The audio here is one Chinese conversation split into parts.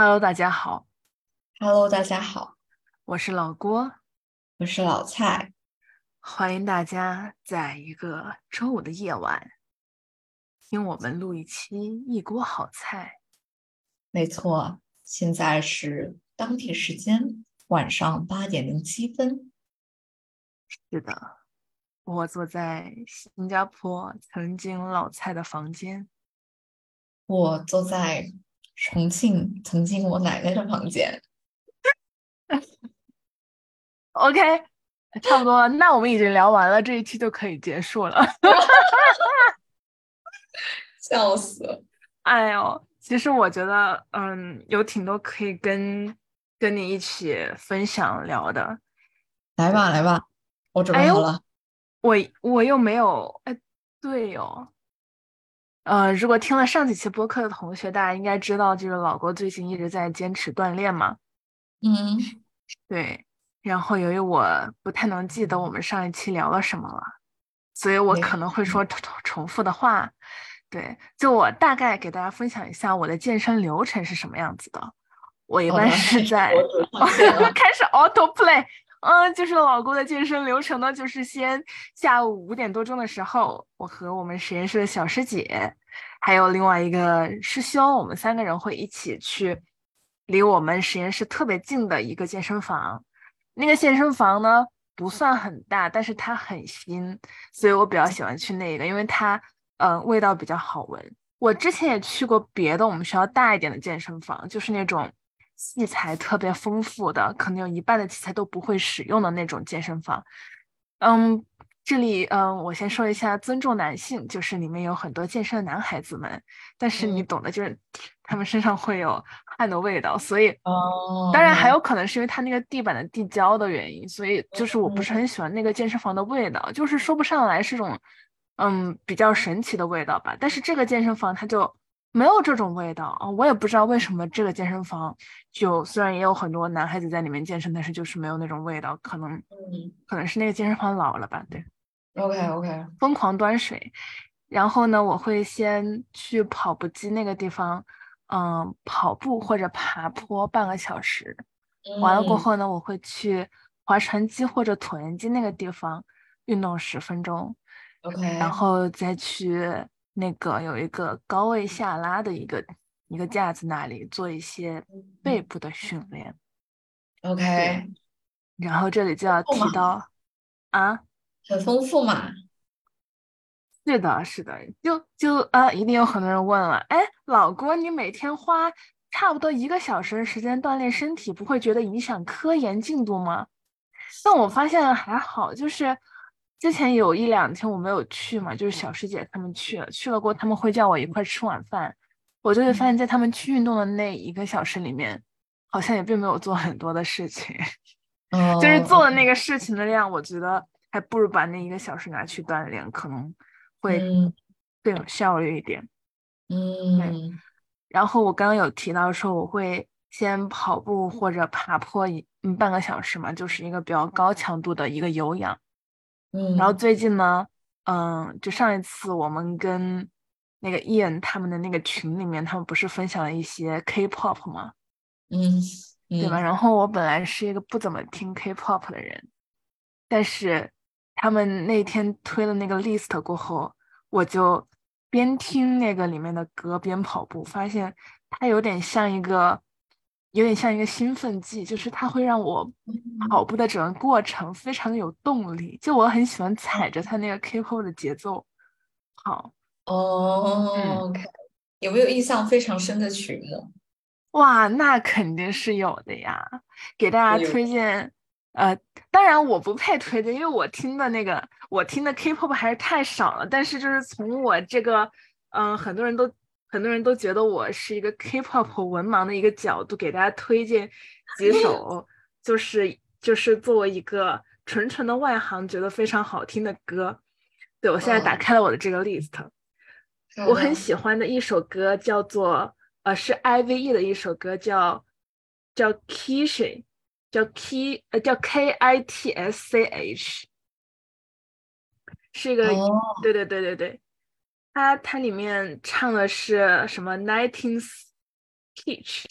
Hello，大家好，Hello，大家好，我是老郭，我是老蔡。欢迎大家在一个周五的夜晚听我们录一期一锅好菜。没错，现在是当地时间晚上八点零七分。是的，我坐在新加坡曾经老蔡的房间，我坐在重庆曾经我奶奶的房间。OK，差不多了，那我们已经聊完了，这一期就可以结束了。笑死！哎呦，其实我觉得，嗯，有挺多可以跟跟你一起分享聊的。来吧，来吧，我准备好了。我我又没有，哎，对哟，呃，如果听了上几期播客的同学，大家应该知道，就是老郭最近一直在坚持锻炼嘛。嗯，对，然后由于我不太能记得我们上一期聊了什么了，所以我可能会说重重复的话。对，就我大概给大家分享一下我的健身流程是什么样子的。我一般是在 开始 auto play，嗯，就是老郭的健身流程呢，就是先下午五点多钟的时候，我和我们实验室的小师姐，还有另外一个师兄，我们三个人会一起去离我们实验室特别近的一个健身房。那个健身房呢不算很大，但是它很新，所以我比较喜欢去那个，因为它嗯、味道比较好闻。我之前也去过别的我们学校大一点的健身房，就是那种器材特别丰富的，可能有一半的器材都不会使用的那种健身房。嗯，这里嗯，我先说一下尊重男性，就是里面有很多健身的男孩子们，但是你嗯懂的，就是他们身上会有汗的味道，所以哦，当然还有可能是因为他那个地板的地胶的原因，所以就是我不是嗯很喜欢那个健身房的味道，就是说不上来是种嗯比较神奇的味道吧。但是这个健身房它就没有这种味道啊，我也不知道为什么这个健身房就虽然也有很多男孩子在里面健身，但是就是没有那种味道，可能嗯。可能是那个健身房老了吧，对。，OK OK，疯狂端水，然后呢，我会先去跑步机那个地方，嗯，跑步或者爬坡半个小时，完了过嗯后。呢，我会去划船机或者椭圆机那个地方运动十分钟，OK，然后再去那个有一个高位下拉的一个一个架子那里做一些背部的训练，OK，然后这里就要提到啊。很丰富嘛。是的，是的，就就啊，一定有很多人问了，哎，老郭，你每天花差不多一个小时的时间锻炼身体，不会觉得影响科研进度吗？但我发现还好，就是之前有一两天我没有去嘛，就是小师姐他们去了，去了过，他们会叫我一块吃晚饭，我就会发现，在他们去运动的那一个小时里面，好像也并没有做很多的事情。哦，就是做的那个事情的量，我觉得还不如把那一个小时拿去锻炼，可能会嗯更有效率一点。嗯然后我刚刚有提到说，我会先跑步或者爬坡一嗯半个小时嘛，就是一个比较高强度的一个有氧。嗯，然后最近呢，嗯，就上一次我们跟那个 Ian 他们的那个群里面，他们不是分享了一些 K-pop 吗？嗯对吧？嗯然后我本来是一个不怎么听 K-pop 的人，但是他们那天推了那个 list 过后，我就边听那个里面的歌边跑步，发现它有点像一个，有点像一个兴奋剂，就是它会让我跑步的整个过程非常的有动力，就我很喜欢踩着它那个 K-pop 的节奏跑。哦嗯，OK，有没有印象非常深的曲目？哇，那肯定是有的呀！给大家推荐，呃，当然我不配推荐，因为我听的那个我听的 K-pop 还是太少了。但是就是从我这个，嗯、很多人都很多人都觉得我是一个 K-pop 文盲的一个角度，给大家推荐几 首，就是就是作为一个纯纯的外行觉得非常好听的歌。对，我现在打嗯开了我的这个 list。我很喜欢的一首歌叫做呃是 I.V.E 的一首歌叫叫 Kishi，叫 K 呃叫 K I T S C H，是一个、哦。对对对对对，它它里面唱的是什么 Nineteenth Peach，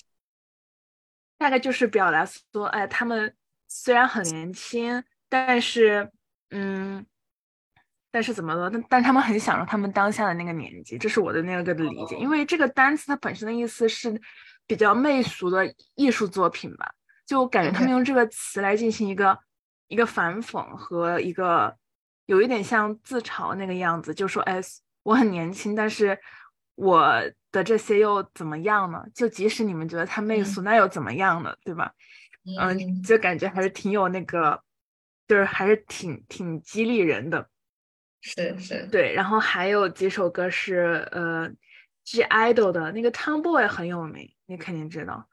大概就是表达说，哎，他们虽然很年轻，但是，嗯，但是怎么了？但但他们很享受他们当下的那个年纪，这是我的那个的理解。因为这个单词它本身的意思是比较媚俗的艺术作品吧，就感觉他们用这个词来进行一个一个反讽和一个有一点像自嘲那个样子，就说，哎，我很年轻，但是我。的这些又怎么样呢？就即使你们觉得他媚俗，那又怎么样呢？对吧？嗯，就感觉还是挺有那个，就是还是挺挺激励人的。是是，对。然后还有几首歌是呃，G IDOL 的那个 Tomboy 很有名，你肯定知道。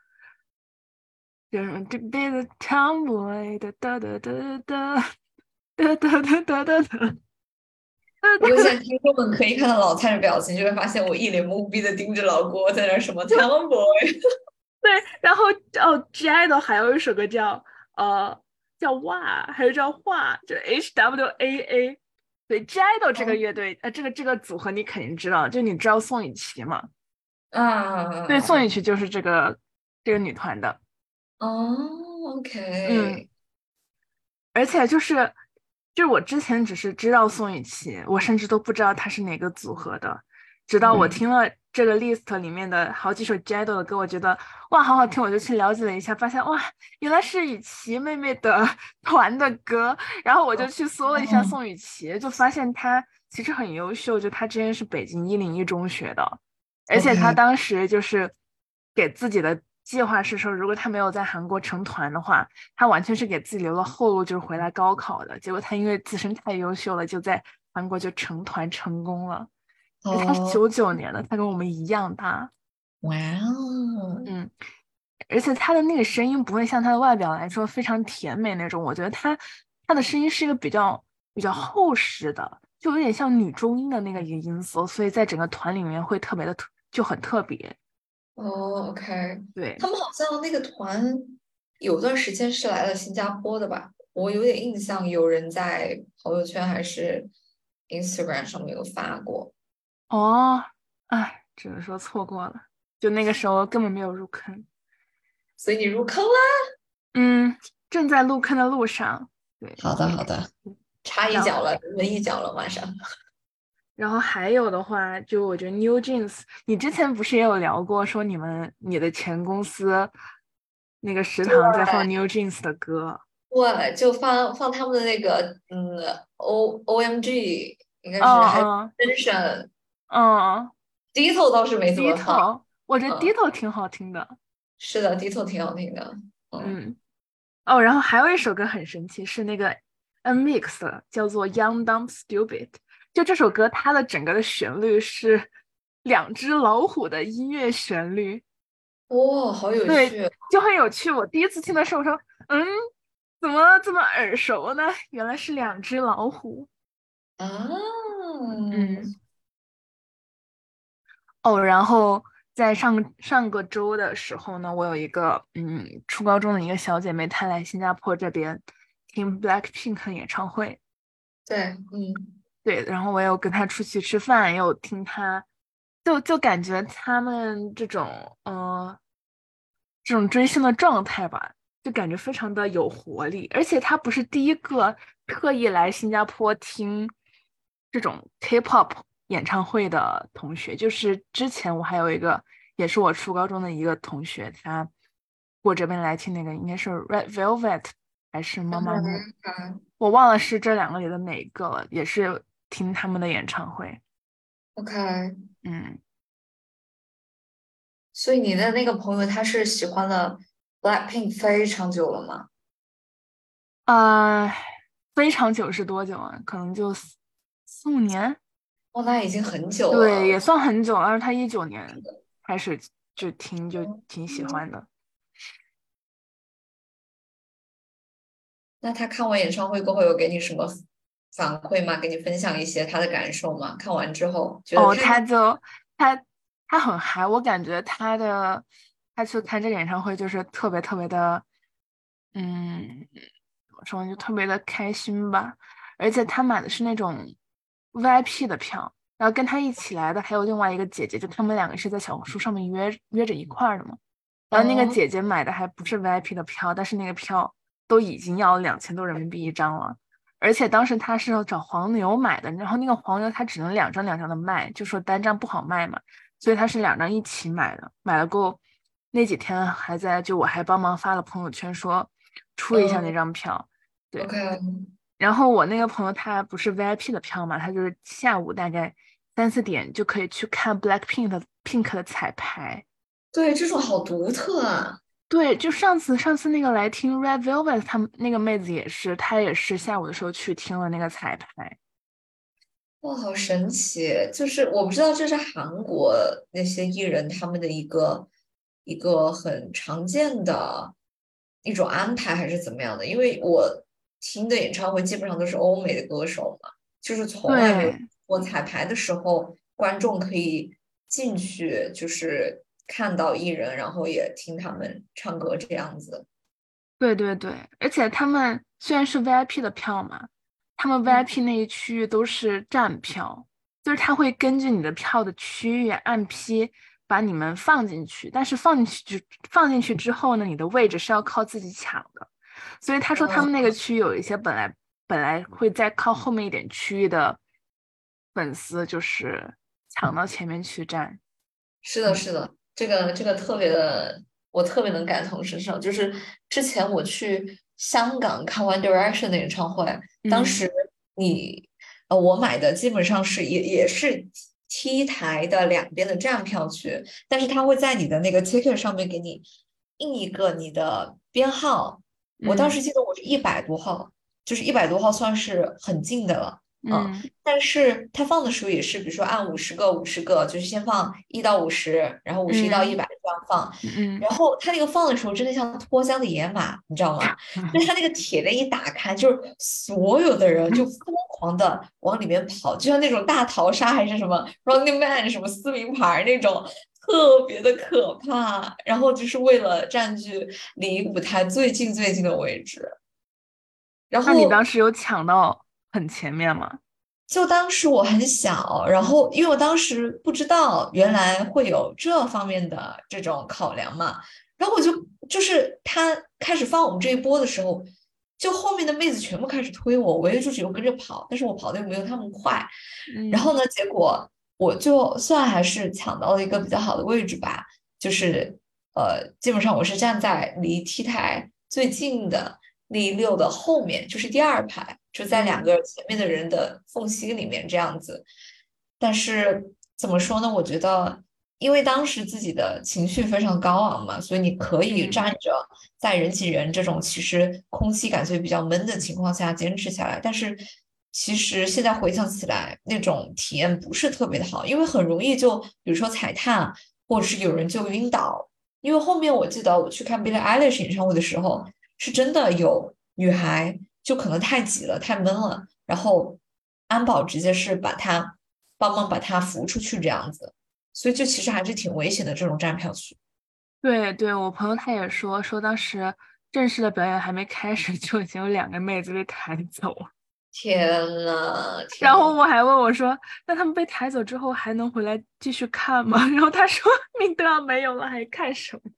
就是 To be the Tomboy 哒哒哒哒哒哒哒哒哒哒。如果现在听众们可以看到老蔡的表情，就会发现我一脸懵逼的盯着老郭在那什么 Tomboy。对，然后哦，G IDOL 还有一首歌叫呃叫哇，还有叫画，就 H W A A。对，G IDOL 这个乐队呃这个这个组合你肯定知道，就你知道宋雨琦嘛？啊，对，宋雨琦就是这个这个女团的。哦，OK。嗯，而且就是。就是我之前只是知道宋雨琦，我甚至都不知道她是哪个组合的，直到我听了这个 list 里面的好几首 j a d o 的歌，我觉得哇好好听，我就去了解了一下，发现哇原来是雨琦妹妹的 团的歌，然后我就去搜了一下宋雨琦，就发现她其实很优秀，就她之前是北京一零一中学的，而且她当时就是给自己的。计划是说，如果他没有在韩国成团的话，他完全是给自己留了后路，就是回来高考的。结果他因为自身太优秀了，就在韩国就成团成功了。他是九九年的，他跟我们一样大。哇哦，嗯，而且他的那个声音不会像他的外表来说非常甜美那种，我觉得他他的声音是一个比较比较厚实的，就有点像女中音的那个一个音色，所以在整个团里面会特别的特就很特别。哦，OK，对他们好像那个团有段时间是来了新加坡的吧？我有点印象，有人在朋友圈还是 Instagram 上面有发过。哦，哎，只能说错过了，就那个时候根本没有入坑。所以你入坑啦？嗯，正在入坑的路上。对，好的好的，插一脚了，闻一脚了，马上。然后还有的话，就我觉得 New Jeans，你之前不是也有聊过，说你们你的前公司那个食堂在放。New Jeans 的歌，对，就放放他们的那个嗯 O O M G，应该是还 Tension，嗯，Ditto 倒是没怎么放，我觉得 Ditto 挺好听的，是的，Ditto 挺好听的，嗯，哦，然后还有一首歌很神奇，是那个 N Mix 的，叫做 Young Dumb Stupid。就这首歌，它的整个的旋律是两只老虎的音乐旋律，哇，好有趣，对，就很有趣。我第一次听的时候，我说，嗯，怎么这么耳熟呢？原来是两只老虎啊，嗯，哦，然后在上上个周的时候呢，我有一个嗯初高中的一个小姐妹，她来新加坡这边听 BLACKPINK 演唱会，对，嗯。对，然后我有跟他出去吃饭，也有听他，就就感觉他们这种，嗯，这种追星的状态吧，就感觉非常的有活力。而且他不是第一个特意来新加坡听这种 K-pop 演唱会的同学，就是之前我还有一个，也是我初高中的一个同学，他过这边来听那个，应该是 Red Velvet 还是妈妈木，我忘了是这两个里的哪一个了，也是。听他们的演唱会，OK，嗯，所以你的那个朋友他是喜欢了 Blackpink 非常久了吗？啊，非常久是多久啊？可能就四四五年。哦，那已经很久了。对，也算很久了。他一九年开始就听，就挺喜欢的。那他看完演唱会过后有给你什么？反馈吗？给你分享一些他的感受吗？看完之后，哦，他就他他很嗨，我感觉他的他去看这个演唱会就是特别特别的，嗯，怎么说就特别的开心吧。而且他买的是那种 VIP 的票，然后跟他一起来的还有另外一个姐姐，就他们两个是在小红书上面约约着一块儿的嘛。然后那个哦姐姐买的还不是 VIP 的票，但是那个票都已经要两千多人民币一张了，而且当时他是要找黄牛买的，然后那个黄牛他只能两张两张的卖，就说单张不好卖嘛，所以他是两张一起买的，买了过后那几天还在，就我还帮忙发了朋友圈说出一下那嗯张票，对 OK，然后我那个朋友他不是 VIP 的票嘛，他就是下午大概三四点就可以去看 Blackpink 的 Pink 的彩排。对，这种好独特啊。对，就上次上次那个来听 Red Velvet 他们那个妹子也是，她也是下午的时候去听了那个彩排。哇，好神奇！就是我不知道这是韩国那些艺人他们的一个一个很常见的一种安排，还是怎么样的？因为我听的演唱会基本上都是欧美的歌手嘛，就是从来没有对我彩排的时候，观众可以进去，就是看到艺人，然后也听他们唱歌这样子。对对对，而且他们虽然是 VIP 的票嘛，他们 VIP 那一区域都是站票，就是他会根据你的票的区域按批把你们放进去，但是放进去之放进去之后呢，你的位置是要靠自己抢的。所以他说他们那个区域有一些本来本来会在靠后面一点区域的粉丝，就是抢到前面去站。是的，是的，这个这个特别的，我特别能感同身受。就是之前我去香港看 One Direction 的演唱会，当嗯时你呃，我买的基本上是也也是 T 台的两边的站票区，但是他会在你的那个 ticket 上面给你印一个你的编号。我当嗯时记得我是一百多号，就是一百多号算是很近的了。嗯，嗯但是他放的时候也是，比如说按五十个五十个，就是先放一到五十，然后五十一到一嗯百这样放。嗯然后他那个放的时候，真的像脱缰的野马，你知道吗？就是它那个铁链一打开，就是所有的人就疯狂的往里面跑，就像那种大逃杀还是什么 Running Man 什么撕名牌那种，特别的可怕。然后就是为了占据离舞台最近最近的位置。然后你当时有抢到很前面吗？就当时我很小，然后因为我当时不知道原来会有这方面的这种考量嘛，然后我就就是他开始放我们这一波的时候，就后面的妹子全部开始推我，我也就只有跟着跑，但是我跑的又没有他们快，嗯然后呢，结果我就算还是抢到了一个比较好的位置吧，就是呃，基本上我是站在离 T 台最近的那一溜的后面，就是第二排，就在两嗯个前面的人的缝隙里面这样子。但是怎么说呢？我觉得，因为当时自己的情绪非常高昂嘛，所以你可以嗯站着在人挤人这种其实空气感觉比较闷的情况下坚持下来。但是其实现在回想起来，那种体验不是特别的好，因为很容易就比如说踩踏，或者是有人就晕倒。因为后面我记得我去看 Billie Eilish 演唱会的时候，是真的有女孩就可能太挤了、太闷了，然后安保直接是把他帮忙把他扶出去这样子，所以这其实还是挺危险的这种站票区。对对，我朋友他也说说当时正式的表演还没开始，就已经有两个妹子被抬走了。天呐，然后我还问我说，那他们被抬走之后还能回来继续看吗？然后他说 命都要没有了，还看什么？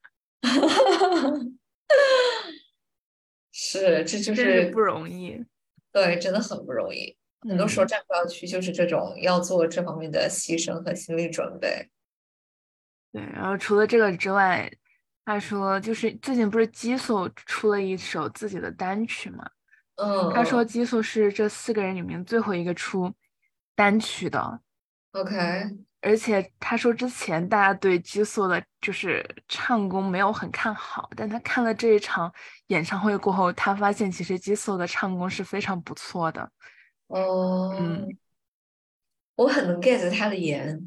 是，这就是是不容易。对，真的很不容易。很多时候嗯站票区就是这种要做这方面的牺牲和心理准备。对，然后除了这个之外，他说就是最近不是激素出了一首自己的单曲嘛？嗯，他说嗯激素是这四个人里面最后一个出单曲的，OK，而且他说之前大家对激素的就是唱功没有很看好，但他看了这一场演唱会过后，他发现其实激素的唱功是非常不错的。哦，嗯，我很能 get 他的颜。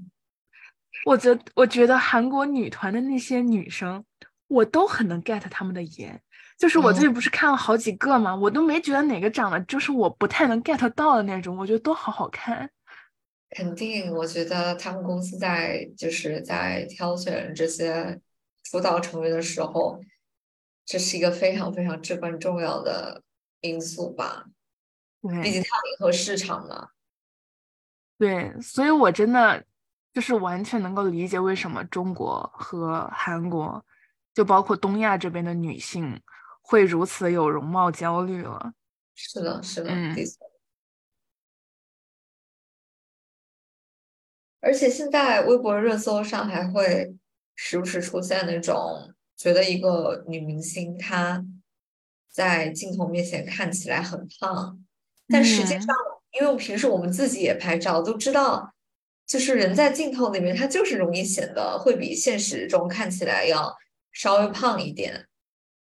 我觉得我觉得韩国女团的那些女生，我都很能 get 她们的颜。就是我最近不是看了好几个嘛，我都没觉得哪个长得就是我不太能 get 到的那种，我觉得都好好看。肯定，我觉得他们公司在就是在挑选这些辅导成员的时候，这是一个非常非常至关重要的因素吧。毕竟它要迎合市场嘛。对，所以我真的就是完全能够理解为什么中国和韩国就包括东亚这边的女性会如此有容貌焦虑了。是的，是的，嗯的确。而且现在微博热搜上还会时不时出现那种觉得一个女明星她在镜头面前看起来很胖，但实际嗯上，因为平时我们自己也拍照，都知道，就是人在镜头里面，她就是容易显得会比现实中看起来要稍微胖一点。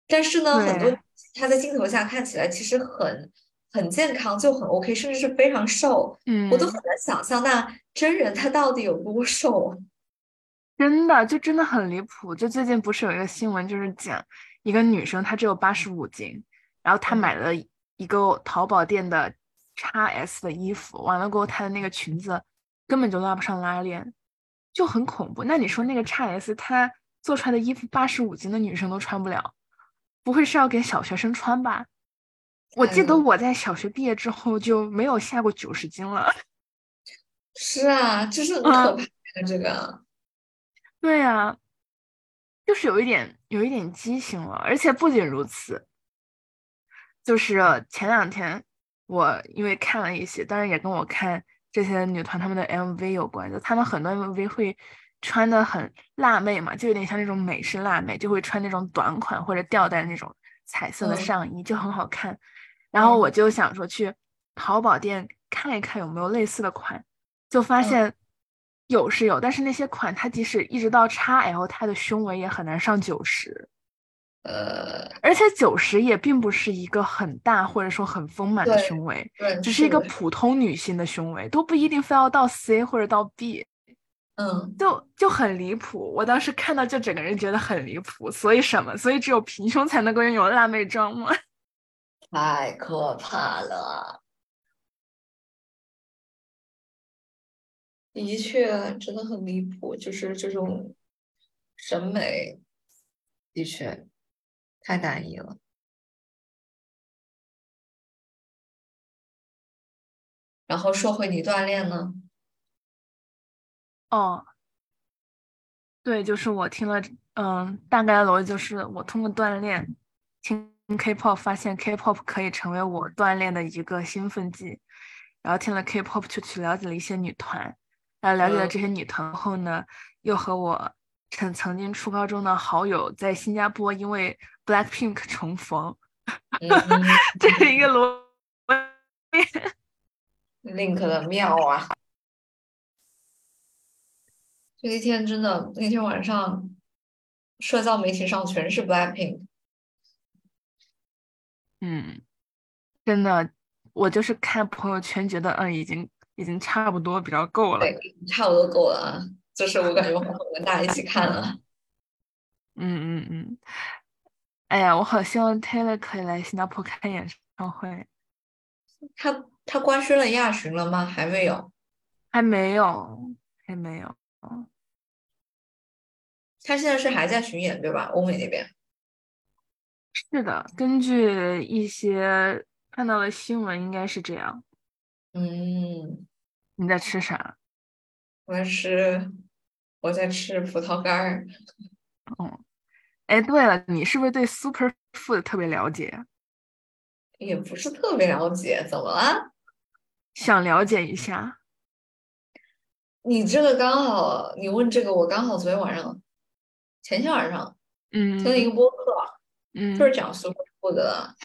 但是呢，很多对她在镜头下看起来其实很很健康，就很 OK，甚至是非常瘦。嗯，我都很难想象，那真人他到底有多瘦啊？真的就真的很离谱。就最近不是有一个新闻，就是讲一个女生她只有八十五斤，然后她嗯买了一个淘宝店的 x S 的衣服，完了过后她的那个裙子根本就拉不上拉链，就很恐怖。那你说那个 x S 她做出来的衣服八十五斤的女生都穿不了，不会是要给小学生穿吧？我记得我在小学毕业之后就没有下过九十斤了。是啊，就是可怕的这个。对呀，就是有一点有一点畸形了，而且不仅如此，就是前两天我因为看了一些，当然也跟我看这些女团她们的 MV 有关的，她们很多 MV 会穿的很辣妹嘛，就有点像那种美式辣妹，就会穿那种短款或者吊带那种彩色的嗯上衣，就很好看。然后嗯我就想说去淘宝店看一看有没有类似的款，就发嗯现有是有，但是那些款它即使一直到 XL，它的胸围也很难上九十，呃，而且九十也并不是一个很大或者说很丰满的胸围，对，只是一个普通女性的胸围，都不一定非要到 C 或者到 B，嗯，就就很离谱。我当时看到就整个人觉得很离谱，所以什么？所以只有平胸才能够拥有辣妹装吗？太可怕了。的确，真的很离谱，就是这种审美，的确太单一了。然后说回你锻炼呢，哦，对，就是我听了，嗯，大概的逻辑就是我通过锻炼听 K-pop，发现 K-pop 可以成为我锻炼的一个兴奋剂，然后听了 K-pop 就去了解了一些女团，然后了解了嗯这些女团后呢，又和我曾曾经初高中的好友在新加坡因为 Blackpink 重逢，嗯 这是一个逻。Link 的妙啊！这一天真的，那天晚上，社交媒体上全是 Blackpink。嗯，真的，我就是看朋友圈觉得，嗯，已经已经差不多比较够了。对，差不多够了啊。就是我感觉我们跟大家一起看了。嗯嗯嗯，哎呀，我好希望 Taylor 可以来新加坡开演唱会，他他官宣了亚巡了吗？还没有。还没有，还没有。他现在是还在巡演对吧？欧美那边。是的，根据一些看到的新闻，应该是这样。嗯，你在吃啥？我在吃，我在吃葡萄干儿。嗯，哎，对了，你是不是对 super food 特别了解呀？也不是特别了解，怎么了？想了解一下。你这个刚好，你问这个，我刚好昨天晚上，前天晚上嗯听了一个播客，嗯，就是讲 super food 的，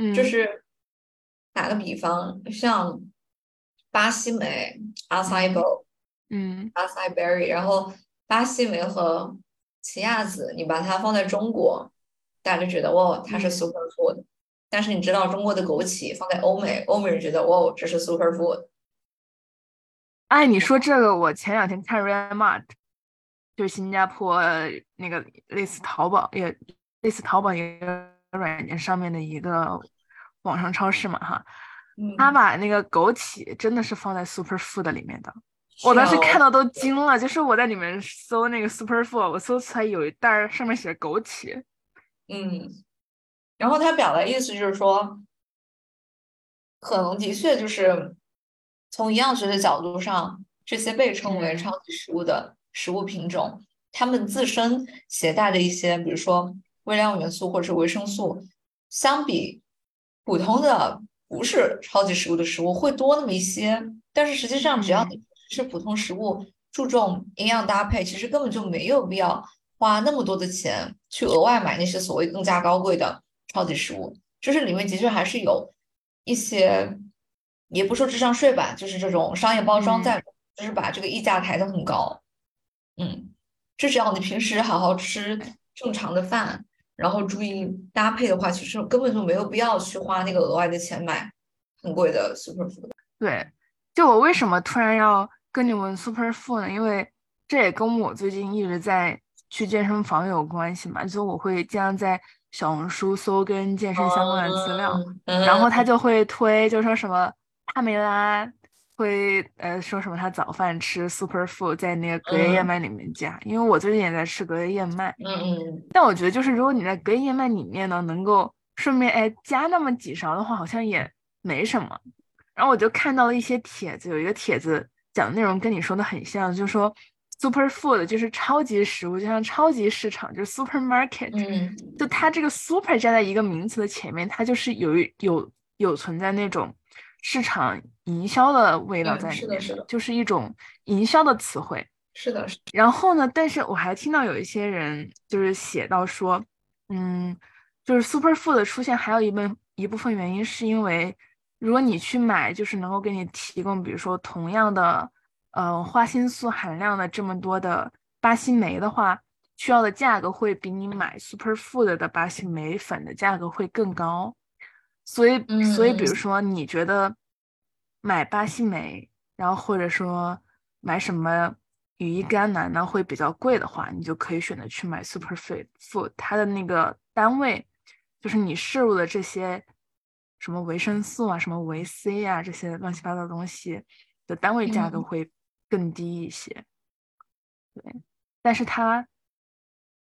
嗯，就是打个比方，像巴西莓、阿塞博、嗯。阿塞 berry，然后巴西莓和奇亚籽，你把它放在中国，大家就觉得哇，它是嗯。super food。但是你知道中国的枸杞放在欧美，欧美人觉得哇，这是 super food。哎，你说这个，我前两天看 Redmart，就是新加坡呃那个类似淘宝也类似淘宝一个软件上面的一个网上超市嘛哈，他嗯，把那个枸杞真的是放在 super food 里面的，我当时看到都惊了，就是我在里面搜那个 super food，我搜出来有一袋儿上面写着枸杞，嗯，然后他表达意思就是说，可能的确就是从营养学的角度上，这些被称为嗯。超级食物的食物品种，它们自身携带的一些，比如说微量元素或者是维生素，相比普通的不是超级食物的食物会多那么一些。但是实际上，只要你吃普通食物，注重营养搭配，其实根本就没有必要花那么多的钱去额外买那些所谓更加高贵的超级食物。就是里面的确还是有一些，也不说智商税吧，就是这种商业包装在，就是把这个溢价抬得很高。嗯，这只要你平时好好吃正常的饭，然后注意搭配的话，其实根本就没有必要去花那个额外的钱买很贵的 super food。对，就我为什么突然要跟你们 super food 呢？因为这也跟我最近一直在去健身房有关系嘛，就我会经常在。小红书搜跟健身相关的资料，然后他就会推，就说什么帕梅拉会呃说什么他早饭吃 super food 在那个隔夜燕麦里面加，因为我最近也在吃隔夜燕麦，嗯嗯，但我觉得就是如果你在隔夜燕麦里面呢，能够顺便哎加那么几勺的话，好像也没什么。然后我就看到了一些帖子，有一个帖子讲的内容跟你说的很像，就说。Super food 就是超级食物，就像超级市场，就是 supermarket。嗯，就它这个 super 加在一个名词的前面，它就是有有有存在那种市场营销的味道在里面，是的，就是一种营销的词汇。是的，是的。然后呢，但是我还听到有一些人就是写到说，嗯，就是 super food 的出现还有一部一部分原因是因为，如果你去买，就是能够给你提供，比如说同样的。呃，花青素含量的这么多的巴西莓的话，需要的价格会比你买 super food 的巴西莓粉的价格会更高。所以，所以，比如说你觉得买巴西莓，然后或者说买什么羽衣甘蓝呢会比较贵的话，你就可以选择去买 super food。它的那个单位就是你摄入的这些什么维生素啊、什么维 C 啊这些乱七八糟的东西的单位价格会。更低一些，对，但是它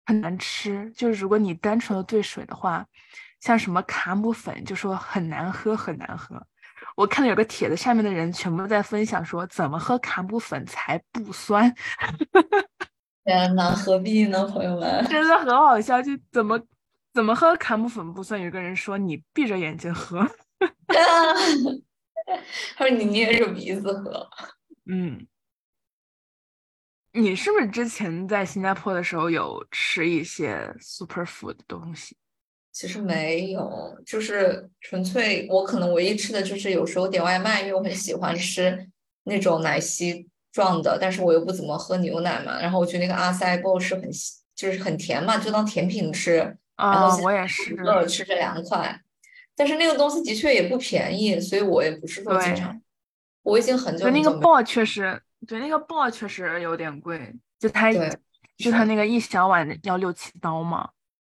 很难吃。就是如果你单纯的兑水的话，像什么卡姆粉，就说很难喝，很难喝。我看到有个帖子，下面的人全部在分享说怎么喝卡姆粉才不酸。天哪，何必呢，朋友们？真的很好笑，就怎么怎么喝卡姆粉不酸？有个人说你闭着眼睛喝，他说你捏着鼻子喝，嗯。你是不是之前在新加坡的时候有吃一些 super food 的东西？其实没有，就是纯粹我可能唯一吃的就是有时候点外卖，因为我很喜欢吃那种奶昔状的，但是我又不怎么喝牛奶嘛。然后我觉得那个阿塞布是很就是很甜嘛，就当甜品吃。啊，我也是，偶尔吃这两块。但是那个东西的确也不便宜，所以我也不是说经常。我已经很久那个 ball 确实。对，那个 ball 确实有点贵，就它，就它那个一小碗要六七刀嘛。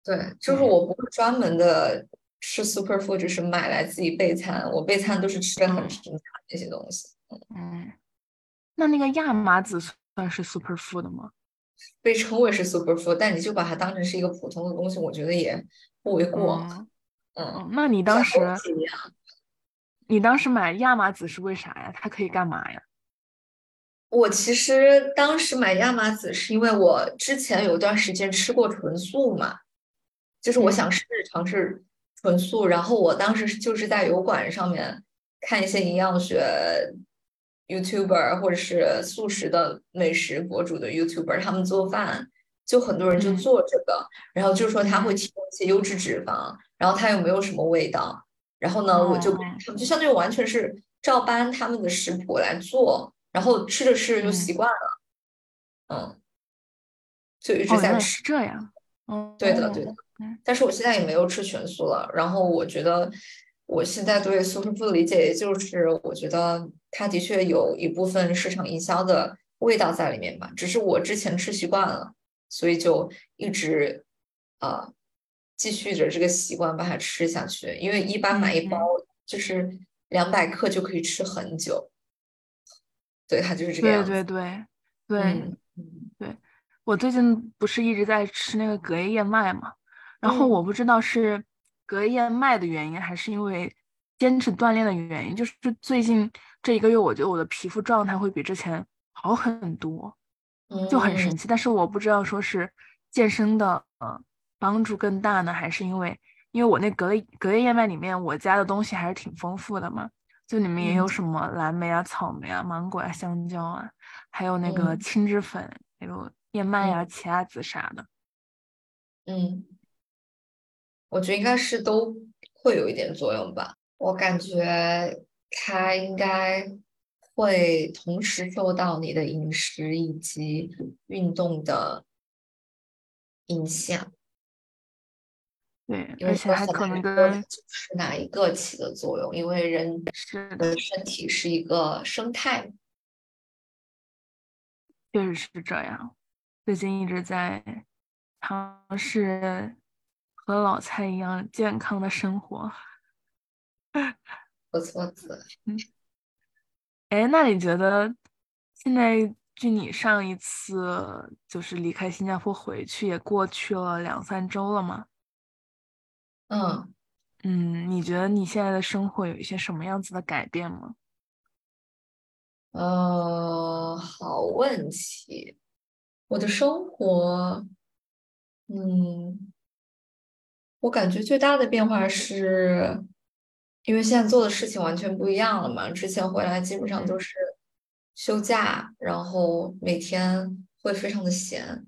对，就是我不会专门的吃 super food，就是买来自己备餐。我备餐都是吃的很平常那些东西。嗯，那那个亚麻籽算是 super food 吗？被称为是 super food，但你就把它当成是一个普通的东西，我觉得也不为过。嗯，那你当时，你当时买亚麻籽是为啥呀？它可以干嘛呀？我其实当时买亚麻籽是因为我之前有一段时间吃过纯素嘛，就是我想试试尝试纯素，然后我当时就是在油管上面看一些营养学 YouTuber 或者是素食的美食博主的 YouTuber，他们做饭就很多人就做这个，然后就说他会提供一些优质脂肪，然后它又没有什么味道，然后呢我就他们就相当于完全是照搬他们的食谱来做。然后吃着吃着就习惯了，嗯，就一直在吃。这样，嗯，对的，对的。但是我现在也没有吃全素了。然后我觉得，我现在对 superfood 的理解，就是我觉得它的确有一部分市场营销的味道在里面吧。只是我之前吃习惯了，所以就一直啊继续着这个习惯把它吃下去。因为一般买一包就是两百克就可以吃很久。对，它就是这个样子。对对对对对，我最近不是一直在吃那个隔夜燕麦嘛，然后我不知道是隔夜燕麦的原因，还是因为坚持锻炼的原因，就是最近这一个月，我觉得我的皮肤状态会比之前好很多。就很神奇。但是我不知道说是健身的呃帮助更大呢，还是因为因为我那隔隔夜燕麦里面我加的东西还是挺丰富的嘛，就里面也有什么蓝莓啊、草莓啊、芒果啊、香蕉啊，还有那个青汁粉，还有燕麦啊、奇亚籽啥的。嗯，我觉得应该是都会有一点作用吧。我感觉它应该会同时受到你的饮食以及运动的影响。对，而且还可能跟是哪一个起的作用，因为人的身体是一个生态。确实是这样，最近一直在尝试和老蔡一样健康的生活。不错子，嗯，哎，那你觉得现在距你上一次就是离开新加坡回去也过去了两三周了吗？嗯嗯，你觉得你现在的生活有一些什么样子的改变吗？呃，好问题，我的生活，嗯，我感觉最大的变化是。因为现在做的事情完全不一样了嘛，之前回来基本上都是休假，然后每天会非常的闲，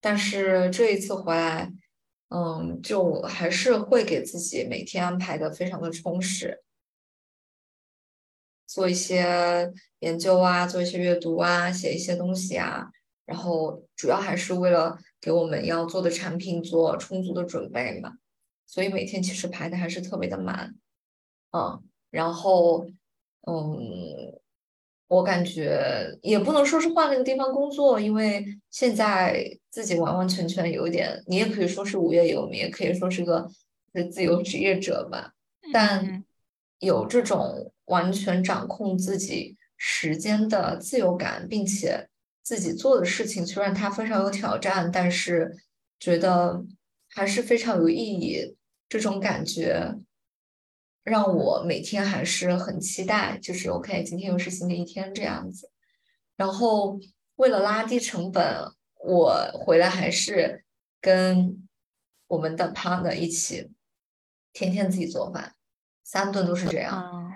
但是这一次回来，嗯，就还是会给自己每天安排的非常的充实，做一些研究啊，做一些阅读啊，写一些东西啊，然后主要还是为了给我们要做的产品做充足的准备嘛，所以每天其实排的还是特别的满。嗯，然后，嗯，我感觉也不能说是换了个地方工作，因为现在自己完完全全有点，你也可以说是无业游民，也可以说是个是自由职业者吧。但有这种完全掌控自己时间的自由感，并且自己做的事情虽然它非常有挑战，但是觉得还是非常有意义，这种感觉。让我每天还是很期待，就是 OK，今天又是新的一天这样子。然后为了拉低成本，我回来还是跟我们的 partner 一起，天天自己做饭，三顿都是这样。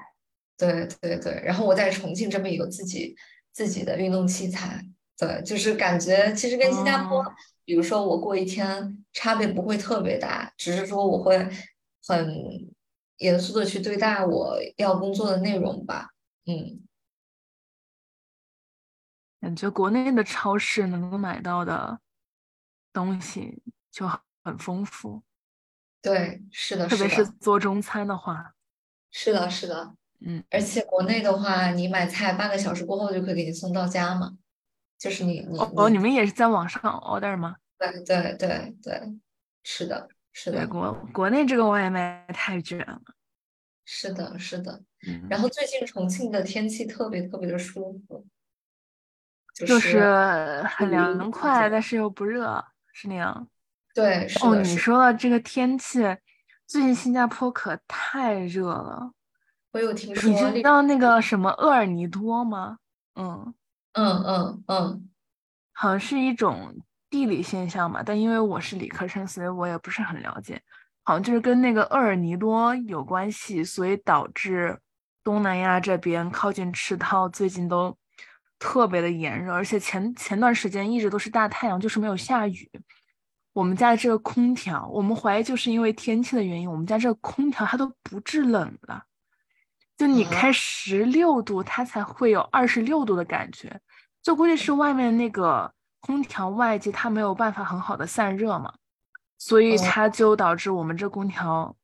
对对对。然后我在重庆这边有自己自己的运动器材，对，就是感觉其实跟新加坡，比如说我过一天差别不会特别大，只是说我会很。严肃的去对待我要工作的内容吧，嗯，感觉国内的超市能够买到的东西就很丰富，对，是的，特别是做中餐的话，是的，是的，嗯，而且国内的话，你买菜半个小时过后就可以给你送到家嘛，就是你你哦，你们也是在网上 order 吗？对对对对，是的。是的，国国内这个外卖太卷了。是的，是的。然后最近重庆的天气特别特别的舒服，就是很凉快，但是又不热，是那样。对，哦，你说的这个天气，最近新加坡可太热了。我有听说。你知道那个什么厄尔尼多吗？嗯嗯嗯嗯，好像是一种。地理现象嘛，但因为我是理科生，所以我也不是很了解。好像就是跟那个厄尔尼多有关系，所以导致东南亚这边靠近赤道最近都特别的炎热，而且前前段时间一直都是大太阳，就是没有下雨。我们家的这个空调，我们怀疑就是因为天气的原因，我们家这个空调它都不制冷了，就你开十六度，它才会有二十六度的感觉，就估计是外面那个。空调外机它没有办法很好的散热嘛，所以它就导致我们这空调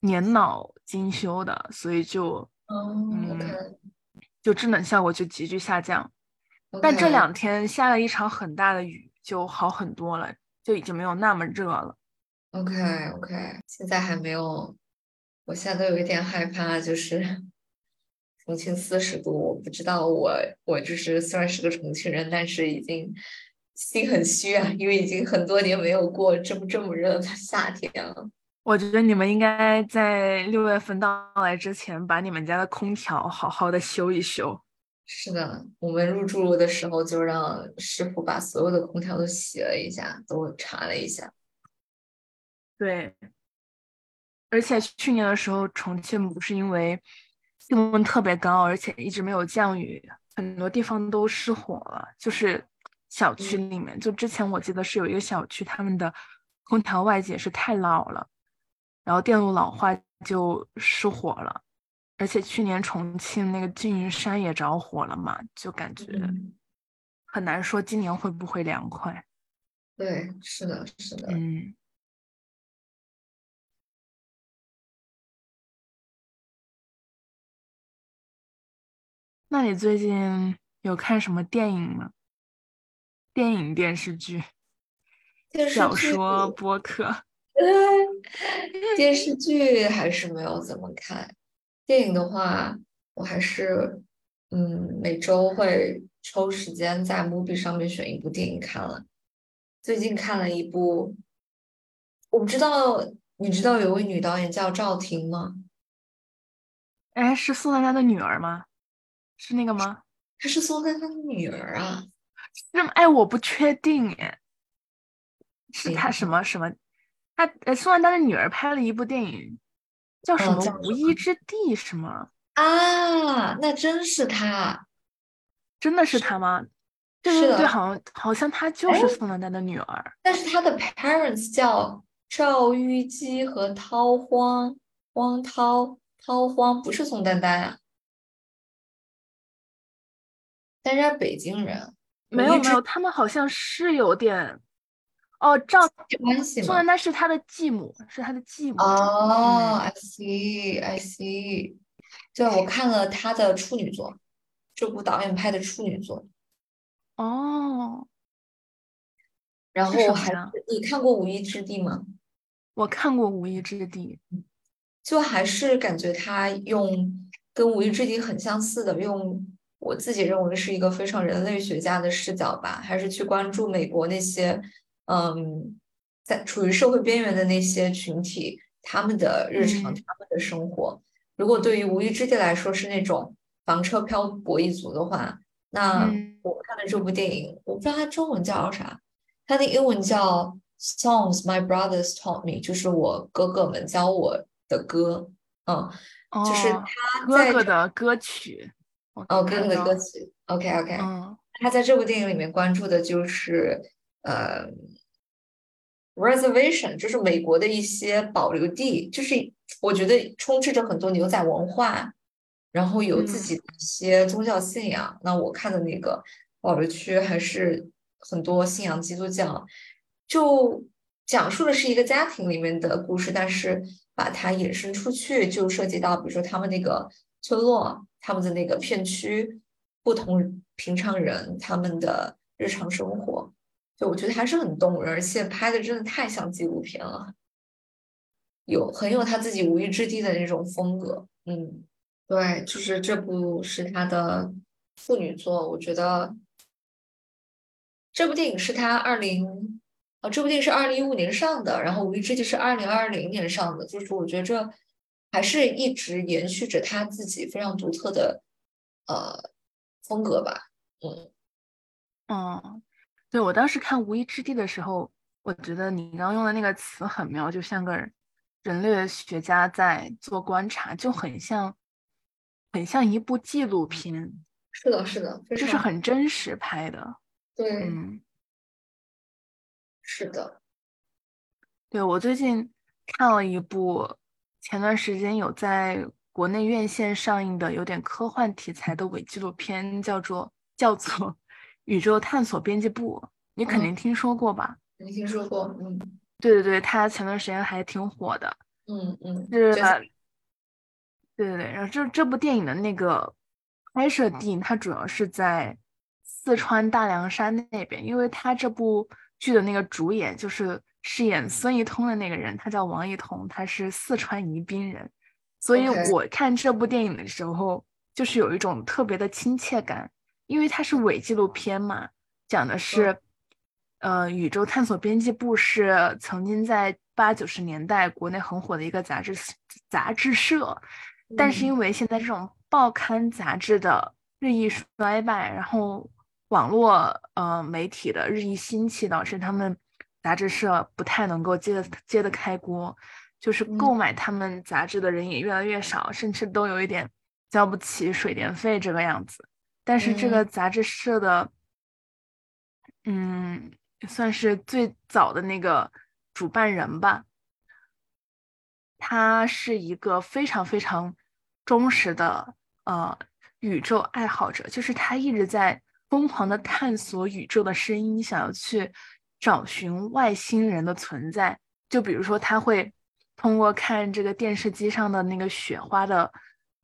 年老精修的，所以就嗯，就制冷效果就急剧下降。但这两天下了一场很大的雨，就好很多了，就已经没有那么热了。OK OK，现在还没有，我现在都有一点害怕，就是重庆四十度，我不知道我我就是虽然是个重庆人，但是已经。心很虚啊，因为已经很多年没有过这么这么热的夏天了。我觉得你们应该在六月份到来之前，把你们家的空调好好的修一修。是的，我们入住的时候就让师傅把所有的空调都洗了一下，都查了一下。对，而且去年的时候，重庆不是因为气温特别高，而且一直没有降雨，很多地方都失火了。就是小区里面，就之前我记得是有一个小区，他们的空调外接是太老了，然后电路老化就失火了。而且去年重庆那个缙云山也着火了嘛，就感觉很难说今年会不会凉快。对，是的，是的。嗯。那你最近有看什么电影吗？电影、电视剧、小说、播客？电视剧还是没有怎么看。电影的话，我还是嗯每周会抽时间在 Movie 上面选一部电影看了。最近看了一部，我不知道你知道有位女导演叫赵婷吗？哎，是宋丹丹的女儿吗？是那个吗？她是宋丹丹的女儿啊？是吗？哎，我不确定哎。是她什么什么？她呃，宋丹丹的女儿拍了一部电影。叫什么无依之地是吗？啊，那真是他，真的是他吗？对对对，好像好像他就是宋丹丹的女儿。但是他的 parents 叫赵玉姬和涛荒，汪涛，涛荒不是宋丹丹啊。但是他北京人，没有没有，他们好像是有点。哦，赵宋丹丹是他的继母，是他的继母。哦，I see，I see。对，我看了他的处女作，这部导演拍的处女作。哦。然后还你看过《无依之地》吗？我看过《无依之地》，就还是感觉他用跟《无依之地》很相似的，用我自己认为是一个非常人类学家的视角吧，还是去关注美国那些。嗯，在处于社会边缘的那些群体，他们的日常，他们的生活，如果对于无意之地来说是那种房车漂泊一族的话，那我看了这部电影，我不知道它中文叫啥，它的英文叫 Songs My Brothers Taught Me，就是我哥哥们教我的歌，嗯，就是他哥哥的歌曲，哦，哥哥的歌曲，OK OK，嗯，他在这部电影里面关注的就是。呃，reservation 就是美国的一些保留地，就是我觉得充斥着很多牛仔文化，然后有自己的一些宗教信仰。那我看的那个保留区还是很多信仰基督教，就讲述的是一个家庭里面的故事，但是把它延伸出去，就涉及到比如说他们那个村落、他们的那个片区，不同平常人他们的日常生活。就我觉得还是很动人，而且拍的真的太像纪录片了，有很有他自己无意之地的那种风格。嗯，对，就是这部是他的处女作，我觉得这部电影是他二零啊，这部电影是二零一五年上的，然后无意之地是二零二零年上的，就是我觉得这还是一直延续着他自己非常独特的呃风格吧。嗯，嗯。对我当时看《无依之地》的时候，我觉得你刚用的那个词很妙，就像个人类学家在做观察，就很像，很像一部纪录片。是的，是的，就是很真实拍的。对，嗯，是的。对我最近看了一部，前段时间有在国内院线上映的有点科幻题材的伪纪录片，叫做叫做。宇宙探索编辑部，你肯定听说过吧？没听说过，嗯，对对对，它前段时间还挺火的，嗯嗯，是，对对对，然后这这部电影的那个拍摄地，它主要是在四川大凉山那边，因为它这部剧的那个主演就是饰演孙一通的那个人，他叫王一通，他是四川宜宾人，所以我看这部电影的时候，就是有一种特别的亲切感。因为它是伪纪录片嘛，讲的是，呃，宇宙探索编辑部是曾经在八九十年代国内很火的一个杂志杂志社，但是因为现在这种报刊杂志的日益衰败，然后网络呃媒体的日益兴起，导致他们杂志社不太能够接得接得开锅，就是购买他们杂志的人也越来越少，甚至都有一点交不起水电费这个样子。但是这个杂志社的，嗯，算是最早的那个主办人吧，他是一个非常非常忠实的呃。宇宙爱好者就是他一直在疯狂的探索宇宙的声音，想要去找寻外星人的存在。就比如说，他会通过看这个电视机上的那个雪花的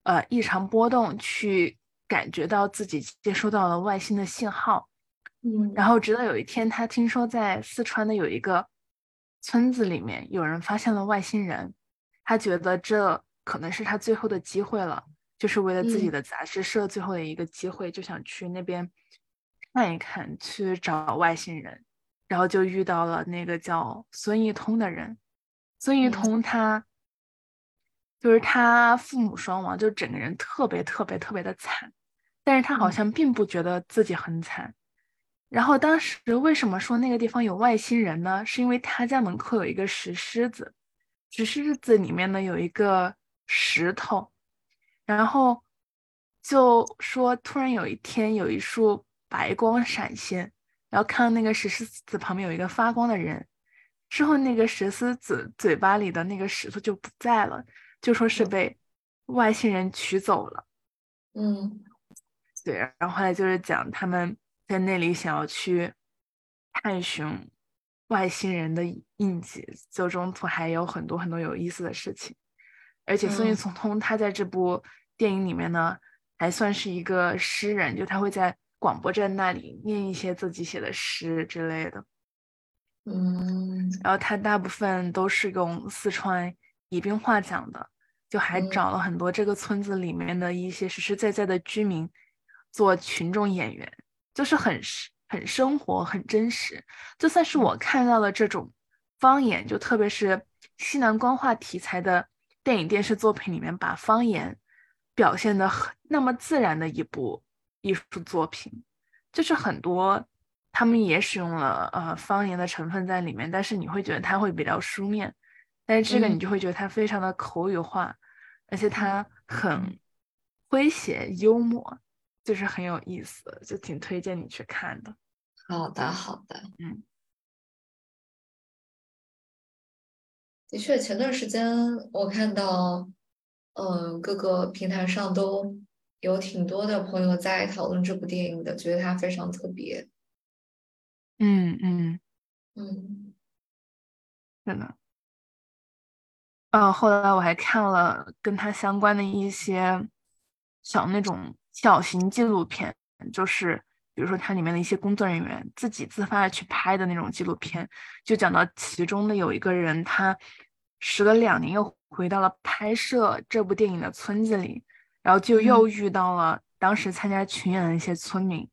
呃异常波动，去感觉到自己接收到了外星的信号。嗯，然后直到有一天，他听说在四川的有一个村子里面有人发现了外星人，他觉得这可能是他最后的机会了。就是为了自己的杂志社最后的一个机会，就想去那边看一看，去找外星人，然后就遇到了那个叫孙一通的人。孙一通他就是他父母双亡，就整个人特别特别特别的惨，但是他好像并不觉得自己很惨。然后当时为什么说那个地方有外星人呢？是因为他家门口有一个石狮子，石狮子里面呢有一个石头。然后就说，突然有一天，有一束白光闪现，然后看到那个石狮子旁边有一个发光的人。之后，那个石狮子嘴巴里的那个石头就不在了，就说是被外星人取走了。嗯，对。然后后来就是讲他们在那里想要去探寻外星人的印记，就中途还有很多很多有意思的事情。而且孙一通他在这部电影里面呢，还算是一个诗人，就他会在广播站那里念一些自己写的诗之类的。嗯，然后他大部分都是用四川宜宾话讲的，就还找了很多这个村子里面的一些实实在在的居民做群众演员，就是很很生活、很真实。就算是我看到了这种方言，就特别是西南官话题材的。电影、电视作品里面把方言表现的很那么自然的一部艺术作品，就是很多他们也使用了呃方言的成分在里面，但是你会觉得它会比较书面，但是这个你就会觉得它非常的口语化，而且它很诙谐幽默，就是很有意思，就挺推荐你去看的。好的，好的，嗯。的确，前段时间我看到，嗯，各个平台上都有挺多的朋友在讨论这部电影的，觉得它非常特别。嗯嗯嗯，真的。呃，后来我还看了跟它相关的一些小那种小型纪录片，就是比如说它里面的一些工作人员自己自发的去拍的那种纪录片，就讲到其中的有一个人他。时隔两年又回到了拍摄这部电影的村子里，然后就又遇到了当时参加群演的一些村民，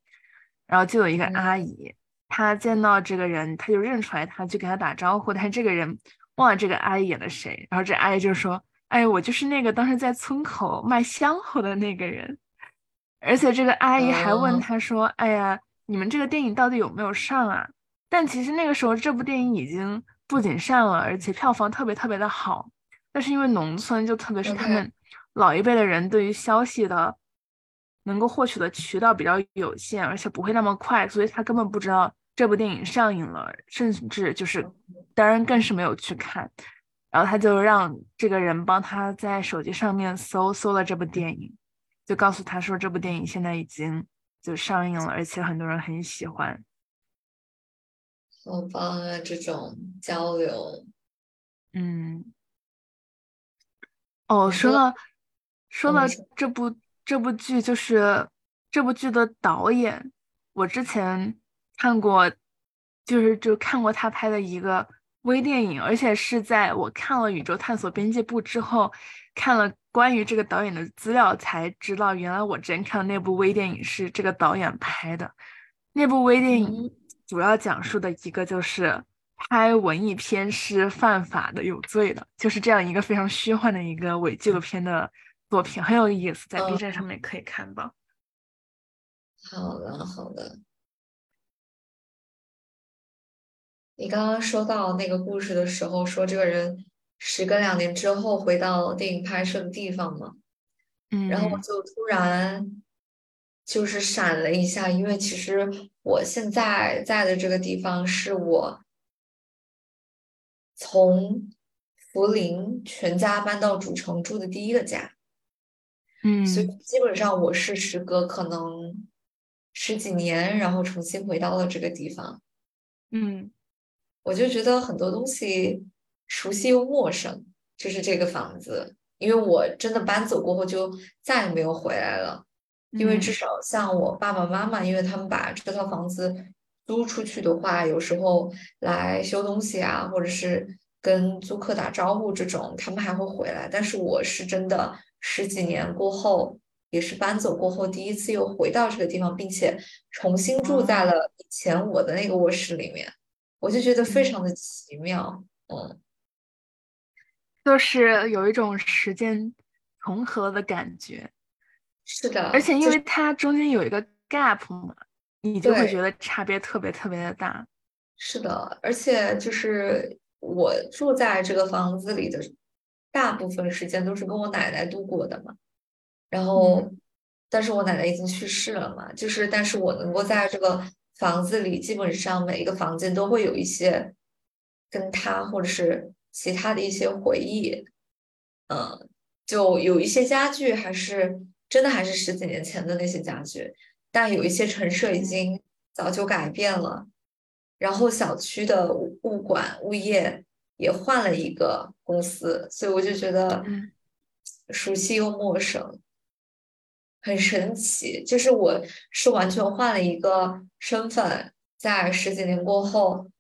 然后就有一个阿姨，她见到这个人，她就认出来，她就给他打招呼，但是这个人忘了这个阿姨演的谁，然后这阿姨就说：“哎，我就是那个当时在村口卖香火的那个人。”而且这个阿姨还问他说：“哎呀，你们这个电影到底有没有上啊？”但其实那个时候这部电影已经。不仅上了，而且票房特别特别的好。但是因为农村，就特别是他们老一辈的人，对于消息的能够获取的渠道比较有限，而且不会那么快，所以他根本不知道这部电影上映了，甚至就是当然更是没有去看。然后他就让这个人帮他在手机上面搜搜了这部电影，就告诉他说这部电影现在已经就上映了，而且很多人很喜欢。好棒啊！这种交流，嗯，哦，说到说到这部这部剧，就是这部剧的导演，我之前看过，就是就看过他拍的一个微电影，而且是在我看了《宇宙探索编辑部》之后，看了关于这个导演的资料，才知道原来我之前看的那部微电影是这个导演拍的，那部微电影。主要讲述的一个就是拍文艺片是犯法的、有罪的，就是这样一个非常虚幻的一个伪纪录片的作品，很有意思，在 B 站上面可以看到。好的，好的。你刚刚说到那个故事的时候，说这个人时隔两年之后回到电影拍摄的地方嘛，嗯然后我嗯就突然就是闪了一下，因为其实我现在在的这个地方是我从涪陵全家搬到主城住的第一个家，所以嗯基本上我是时隔可能十几年，然后重新回到了这个地方。嗯我就觉得很多东西熟悉又陌生，就是这个房子，因为我真的搬走过后就再也没有回来了。因为至嗯少像我爸爸妈妈，因为他们把这套房子租出去的话，有时候来修东西啊，或者是跟租客打招呼这种，他们还会回来。但是我是真的十几年过后，也是搬走过后，第一次又回到这个地方，并且重新住在哦了以前我的那个卧室里面。我就觉得非嗯，常的奇妙，嗯，就是有一种时间重合的感觉，是的，而且因为它中间有一个 gap 嘛，你就会觉，得差别特别特别的大。是的，而且就是我住在这个房子里的大部分时间都是跟我奶奶度过的嘛，然后，嗯。但是我奶奶已经去世了嘛，就是但是我能够在这个房子里，基本上每一个房间都会有一些跟她或者是其他的一些回忆，嗯，就有一些家具还是真的还是十几年前的那些家具，但有一些陈设已嗯。经早就改变了，然后小区的物物管物业也换了一个公司，所以我就觉得嗯熟悉又陌生，很神奇。就是我是完全换了一个身份，在十几年过后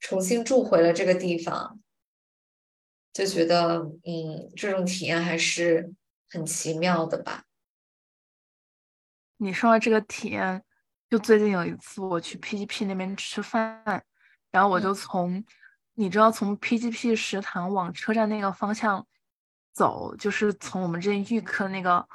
重新住回了这个地方。就觉得，嗯，这种体验还是很奇妙的吧。你说的这个体验，就最近有一次我去 PGP 那边吃饭，然后我嗯就从，你知道从 PGP 食堂往车站那个方向走，就是从我们这预科那个，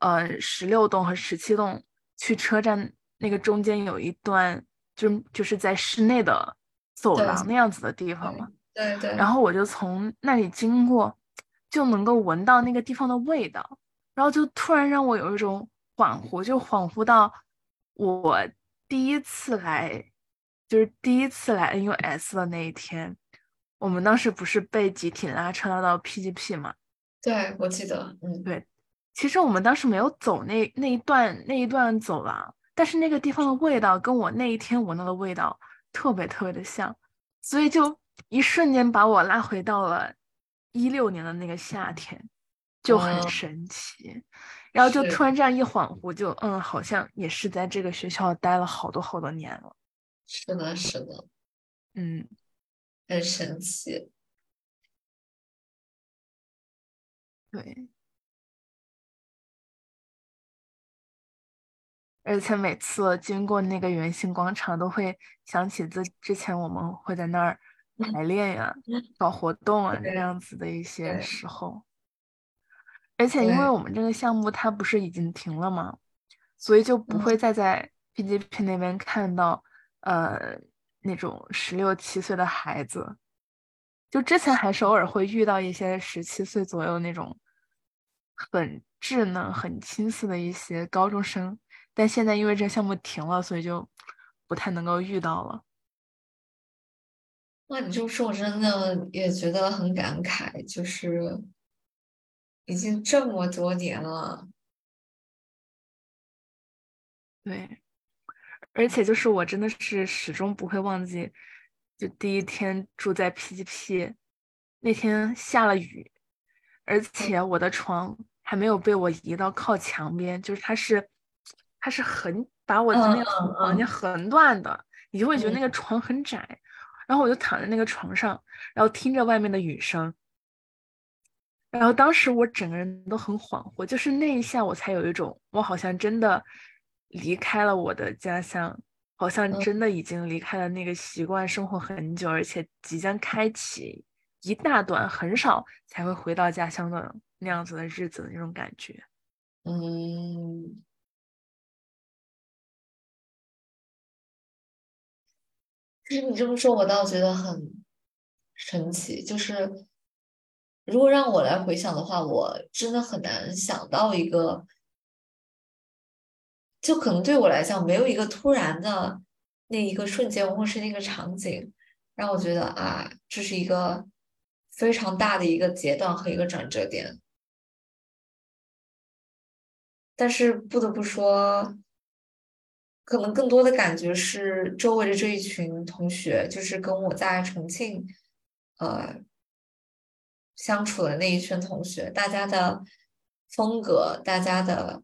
呃，十六栋和十七栋去车站那个中间有一段，就就是在室内的走廊那样子的地方嘛。对对对，然后我就从那里经过，就能够闻到那个地方的味道，然后就突然让我有一种恍惚，就恍惚到我第一次来，就是第一次来 NUS 的那一天，我们当时不是被集体拉车拉到 PGP 嘛？对，我记得，嗯，对，其实我们当时没有走那那一段那一段走廊，但是那个地方的味道跟我那一天闻到的味道特别特别的像，所以就一瞬间把我拉回到了一六年的那个夏天，就很嗯，神奇。然后就突然这样一恍惚，就嗯，好像也是在这个学校待了好多好多年了。是的，是的，嗯，很神奇。对。而且每次经过那个圆形广场，都会想起之之前我们会在那儿排练呀、搞活动啊这样子的一些时候。而且因为，我们这个项目它不是已经停了吗？所以就不嗯会再在 PGP 那边看到呃那种十六七岁的孩子。就之前还是偶尔会遇到一些十七岁左右那种很稚嫩、很青涩的一些高中生，但现在因为这项目停了，所以就不太能够遇到了。那，你这么说，我真的也觉得很感慨，就是已经这么多年了。对，而且就是我真的是始终不会忘记，就第一天住在 PGP 那天下了雨，而且我的床还没有被我移到靠墙边，就是它是它是很把我的嗯那个嗯房间嗯。横断的，你就会觉得那嗯。个床很窄，然后我就躺在那个床上，然后听着外面的雨声，然后当时我整个人都很恍惚，就是那一下我才有一种我好像真的离开了我的家乡好像真的已经离开了那个习惯生活很久而且即将开启一大段很少才会回到家乡的那样子的日子的那种感觉。嗯。其实你这么说我倒觉得很神奇就是如果让我来回想的话我真的很难想到一个就可能对我来讲，没有一个突然的那一个瞬间，或是那个场景，让我觉得啊，这是一个非常大的一个阶段和一个转折点。但是不得不说。可能更多的感觉是周围的这一群同学，就是跟我在重庆，呃，相处的那一群同学，大家的风格、大家的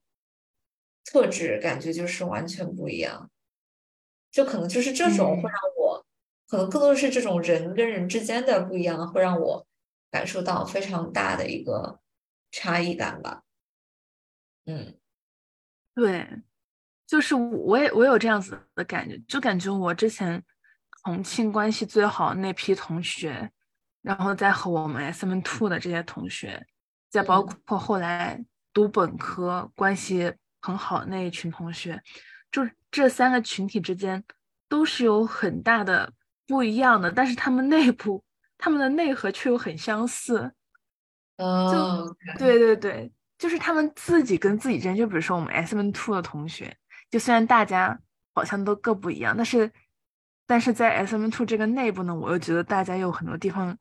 特质，感觉就是完全不一样。就可能就是这种会让我，可能更多的是这种人跟人之间的不一样，会让我感受到非常大的一个差异感吧。嗯，对。就是我也我有这样子的感觉，就感觉我之前重庆关系最好那批同学，然后再和我们 S M Two 的这些同学，再包括后来读本科关系很好那一群同学，就这三个群体之间都是有很大的不一样的，但是他们内部他们的内核却又很相似。就对对对，就是他们自己跟自己之间，就比如说我们 S M Two 的同学。就虽然大家好像都各不一样，但是，但是在 S M Two 这个内部呢，我又觉得大家有很多地方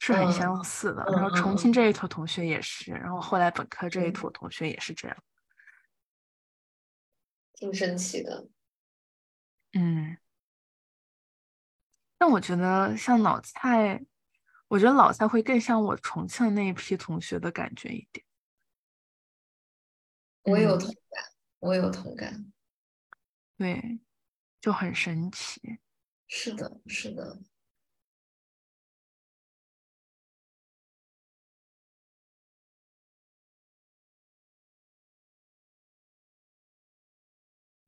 是很相似的。然后重庆这一坨同学也是，然后后来本科这一坨同学也是这样，挺神奇的。嗯，但我觉得像老蔡，我觉得老蔡会更像我重庆那一批同学的感觉一点。我有同感，我有同感。对，就很神奇。是的，是的。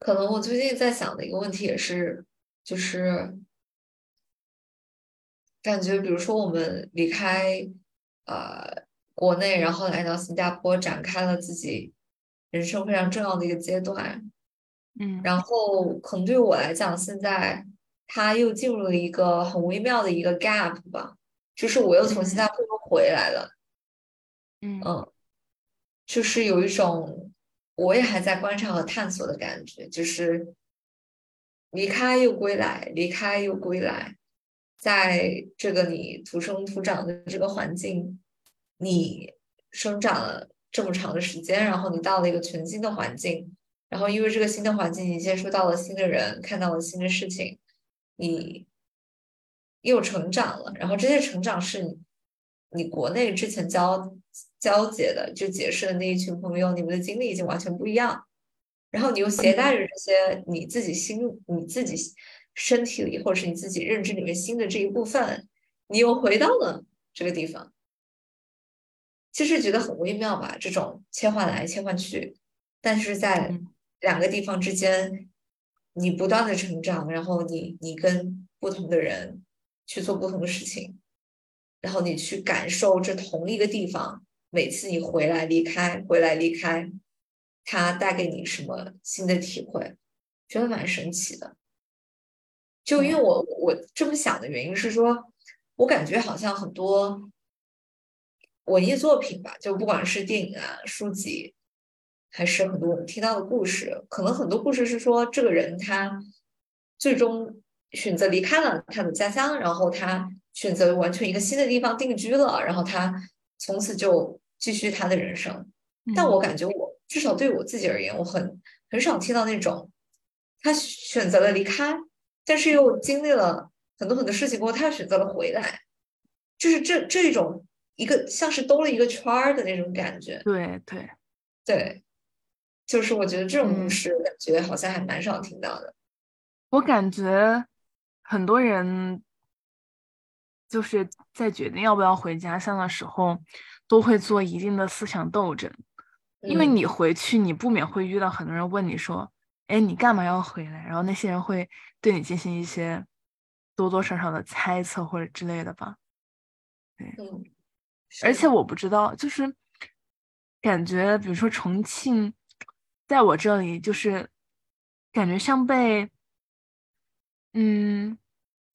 可能我最近在想的一个问题也是，就是感觉，比如说我们离开呃国内，然后来到新加坡，展开了自己人生非常重要的一个阶段。嗯，然后可能对我来讲，现在他又进入了一个很微妙的一个 gap 吧，就是我又从新加坡又回来了，嗯。嗯，就是有一种我也还在观察和探索的感觉，就是离开又归来，离开又归来，在这个你土生土长的这个环境，你生长了这么长的时间，然后你到了一个全新的环境。然后，因为这个新的环境，你接触到了新的人，看到了新的事情，你又成长了。然后这些成长是你，你国内之前教交解的，就解释的那一群朋友，你们的经历已经完全不一样。然后你又携带着这些你自己心、你自己身体里，或者是你自己认知里面新的这一部分，你又回到了这个地方。其实觉得很微妙吧，这种切换来切换去，但是在。两个地方之间，你不断的成长，然后你你跟不同的人去做不同的事情，然后你去感受这同一个地方，每次你回来离开，回来离开，它带给你什么新的体会，觉得蛮神奇的。就因为我我这么想的原因是说，我感觉好像很多文艺作品吧，就不管是电影啊、书籍。还是很多我们听到的故事，可能很多故事是说这个人他最终选择离开了他的家乡，然后他选择完全一个新的地方定居了，然后他从此就继续他的人生。但我感觉我至少对我自己而言，我很很少听到那种他选择了离开，但是又经历了很多很多事情过后，他选择了回来，就是这这种一个像是兜了一个圈儿的那种感觉。对对对。就是我觉得这种故事，感觉好像还蛮少听到的。我感觉很多人就是在决定要不要回家乡的时候，都会做一定的思想斗争，因为你回去，你不免会遇到很多人问你说：“哎，你干嘛要回来？”然后那些人会对你进行一些多多少少的猜测或者之类的吧。对，而且我不知道，就是感觉，比如说重庆。在我这里，就是感觉像被，嗯，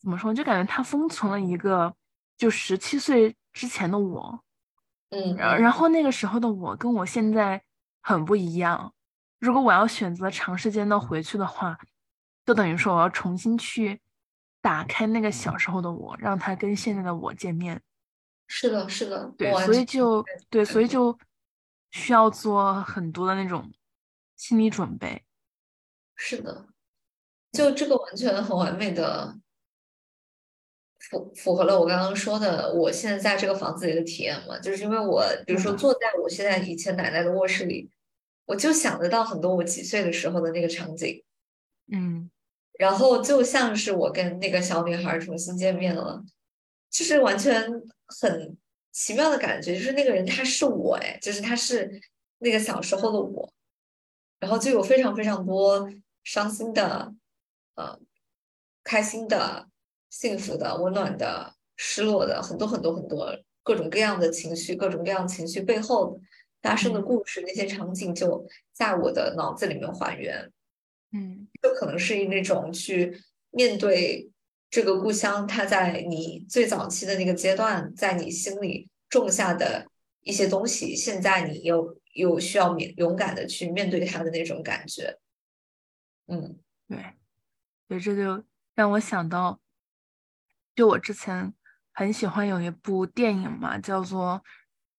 怎么说，就感觉他封存了一个就十七岁之前的我，嗯，然然后那个时候的我跟我现在很不一样。如果我要选择长时间的回去的话，就等于说我要重新去打开那个小时候的我，让他跟现在的我见面。是的，是的，对，所以就对，所以就需要做很多的那种心理准备。是的，就这个完全很完美的符符合了我刚刚说的，我现在在这个房子里的体验嘛，就是因为我比如说坐在我现在以前奶奶的卧室里，我就想得到很多我几岁的时候的那个场景，嗯，然后就像是我跟那个小女孩重新见面了，就是完全很奇妙的感觉，就是那个人他是我哎，就是他是那个小时候的我，然后就有非常非常多。伤心的，呃，开心的，幸福的，温暖的，失落的，很多很多很多各种各样的情绪，各种各样情绪背后发生的故事，那些场景就在我的脑子里面还原。嗯，就可能是那种去面对这个故乡，它在你最早期的那个阶段，在你心里种下的一些东西，现在你又又需要面勇敢的去面对它的那种感觉。嗯，对，所以这就让我想到，就我之前很喜欢有一部电影嘛，叫做《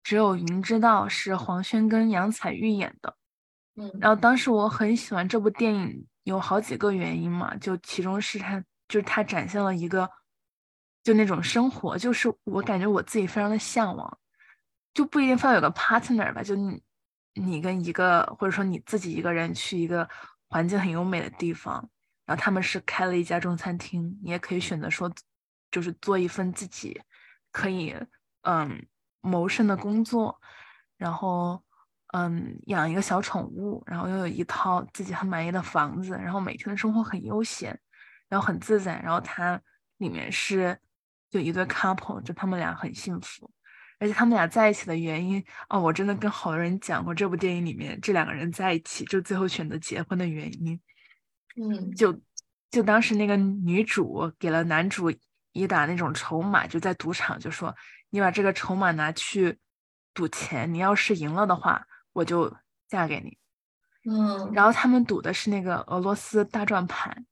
只有云知道》，是黄轩跟杨采钰演的。嗯，然后当时我很喜欢这部电影，有好几个原因嘛，就其中是它，就是它展现了一个，就那种生活，就是我感觉我自己非常的向往，就不一定非要有个 partner 吧，就你你跟一个或者说你自己一个人去一个。环境很优美的地方，然后他们是开了一家中餐厅，你也可以选择说，就是做一份自己可以嗯谋生的工作，然后嗯养一个小宠物，然后又有一套自己很满意的房子，然后每天的生活很悠闲，然后很自在，然后它里面是就一对 couple，就他们俩很幸福。而且他们俩在一起的原因哦，我真的跟好多人讲过这部电影里面这两个人在一起就最后选择结婚的原因。嗯，就就当时那个女主给了男主一打那种筹码，就在赌场就说你把这个筹码拿去赌钱，你要是赢了的话，我就嫁给你。嗯，然后他们赌的是那个俄罗斯大转盘，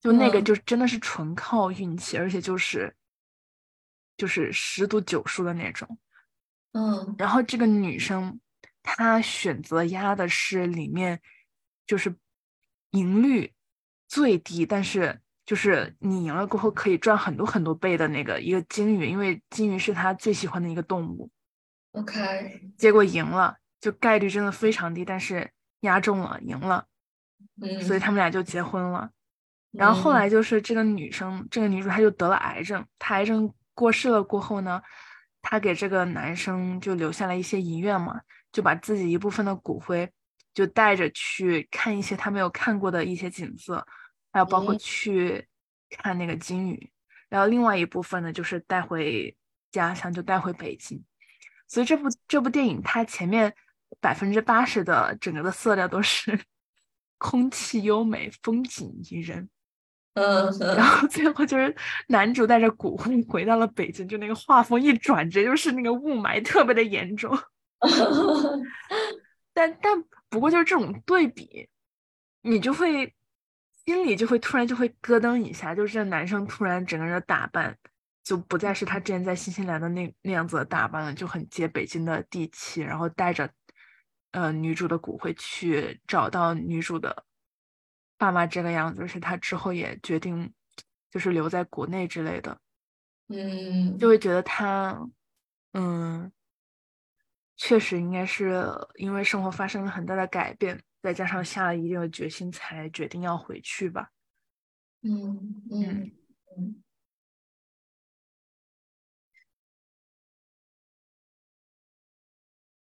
就那个就真的是纯靠运气，而且就是就是十赌九输的那种。嗯，然后这个女生她选择压的是里面就是赢率最低，但是就是你赢了过后可以赚很多很多倍的那个一个金鱼，因为金鱼是他最喜欢的一个动物。OK，结果赢了，就概率真的非常低，但是压中了，赢了，嗯，所以他们俩就结婚了。然后后来就是这个女生，这个女主她就得了癌症，她癌症过世了过后呢。她给这个男生就留下了一些遗愿嘛，就把自己一部分的骨灰就带着去看一些他没有看过的一些景色，还有包括去看那个金鱼，然后另外一部分呢就是带回家乡，就带回北京。所以这部这部电影它前面百分之八十的整个的色调都是 空气优美，风景宜人。嗯，然后最后就是男主带着骨灰回到了北京，就那个画风一转，直接就是那个雾霾特别的严重。但但不过就是这种对比，你就会心里就会突然就会咯噔一下，就是这男生突然整个人的打扮就不再是他之前在新西兰的那那样子的打扮了，就很接北京的地气，然后带着呃女主的骨灰去找到女主的。爸妈这个样子，是他之后也决定，就是留在国内之类的，嗯，就会觉得他，嗯，确实应该是因为生活发生了很大的改变，再加上下了一定的决心，才决定要回去吧。嗯嗯嗯，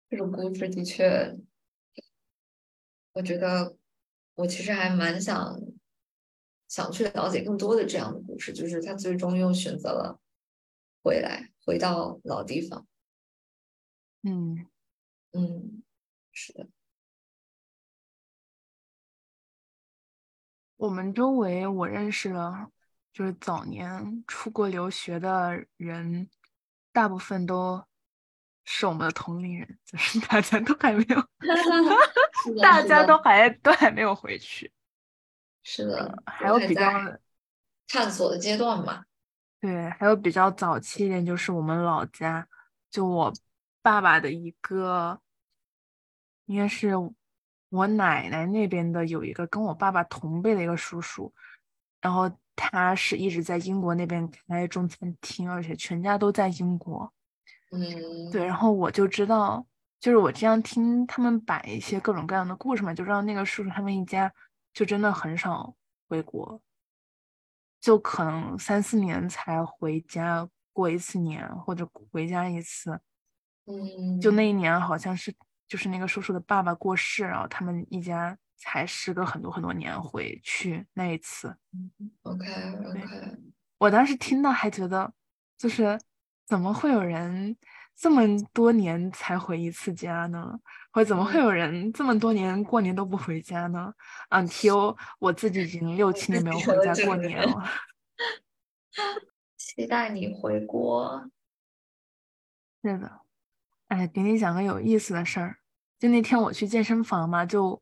这种故事的确，我觉得。我其实还蛮想想去了解更多的这样的故事，就是他最终又选择了回来，回到老地方。嗯嗯，是的。我们周围我认识了，就是早年出国留学的人，大部分都是我们的同龄人，就是 大家都还没有，大家都还都还没有回去。是的，还有比较探索的阶段嘛。对，还有比较早期一点，就是我们老家，就我爸爸的一个，应该是我奶奶那边的，有一个跟我爸爸同辈的一个叔叔，然后他是一直在英国那边开中餐厅，而且全家都在英国。嗯，对，然后我就知道，就是我这样听他们摆一些各种各样的故事嘛，就知道那个叔叔他们一家就真的很少回国。就可能三四年才回家过一次年，或者回家一次。嗯，就那一年好像是就是那个叔叔的爸爸过世，然后他们一家才时隔很多很多年回去那一次。OK OK，我当时听到还觉得，就是怎么会有人这么多年才回一次家呢？或者怎么会有人这么多年过年都不回家呢？Until 我自己已经六七年没有回家过年了。期待你回国。是的，哎，给你讲个有意思的事儿。就那天我去健身房嘛，就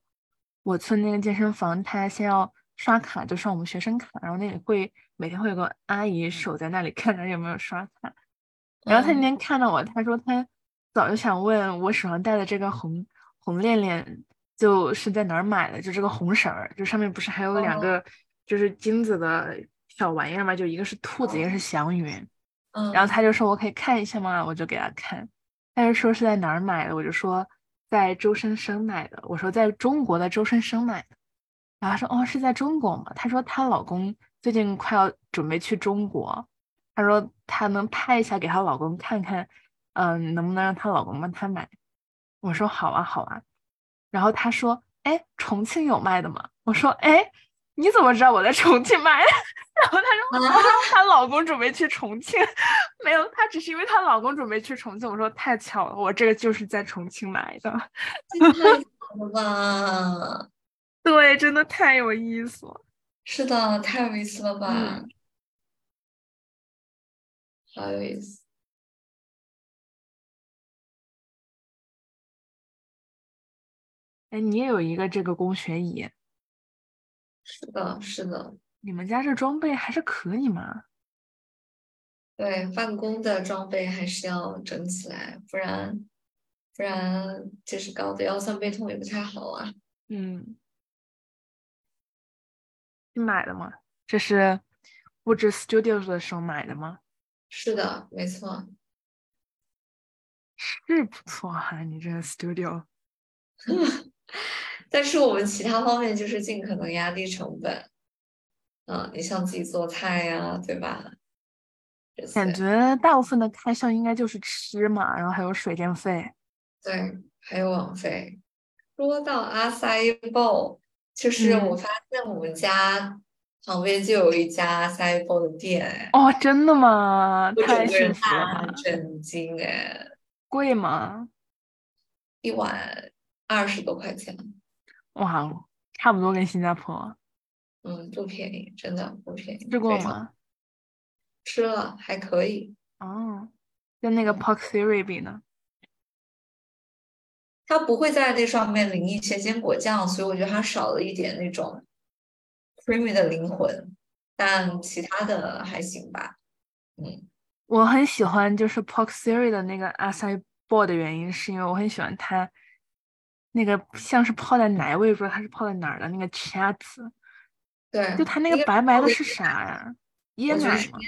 我村那个健身房，他先要刷卡，就刷我们学生卡，然后那里会每天会有个阿姨守在那里 看着有没有刷卡。然后他那天看到我，他说他。早就想问我手上戴的这个红红链链，就是在哪儿买的？就这个红绳儿，就上面不是还有两个就是金子的小玩意儿吗？就一个是兔子，一个是祥云。嗯，然后他就说我可以看一下吗？我就给他看，他就说是在哪儿买的？我就说在周生生买的。我说在中国的周生生买的。然后他说哦是在中国吗？他说她老公最近快要准备去中国，他说他能拍一下给她老公看看。嗯，能不能让她老公帮她买？我说好啊，好啊。然后他说：“哎，重庆有卖的吗？”我说：“哎，你怎么知道我在重庆买？” 然后她说：“她老公准备去重庆，没有，她只是因为她老公准备去重庆。”我说：“太巧了，我这个就是在重庆买的。”太巧了吧？对，真的太有意思了。是的，太有意思了吧？好有意思。哎，你也有一个这个工学椅？是的，是的。你们家这装备还是可以嘛？对，办公的装备还是要整起来，不然不然就是搞得腰酸背痛也不太好啊。嗯，你买的吗？这是布置 studio 的时候买的吗？是的，没错。是不错哈，你这个 studio。但是我们其他方面就是尽可能压低成本，嗯，你像自己做菜呀，对吧？感觉大部分的开销应该就是吃嘛，然后还有水电费，对，还有网费。说到阿塞鲍，就是我发现我们家旁边就有一家阿塞鲍的店，哦，真的吗？太幸福了，震惊哎！贵吗？一碗。二十多块钱，哇，差不多跟新加坡。嗯，不便宜，真的不便宜。吃过吗？吃了，还可以。哦，跟那个 Pork Theory 比呢？它不会在那上面淋一些坚果酱，所以我觉得它少了一点那种 creamy 的灵魂。但其他的还行吧。嗯，我很喜欢就是 Pork Theory 的那个阿塞鲍的原因，是因为我很喜欢它。那个像是泡在奶，我也不知道它是泡在哪儿的。那个 cheese，对，就它那个白白的是啥呀？椰奶吗？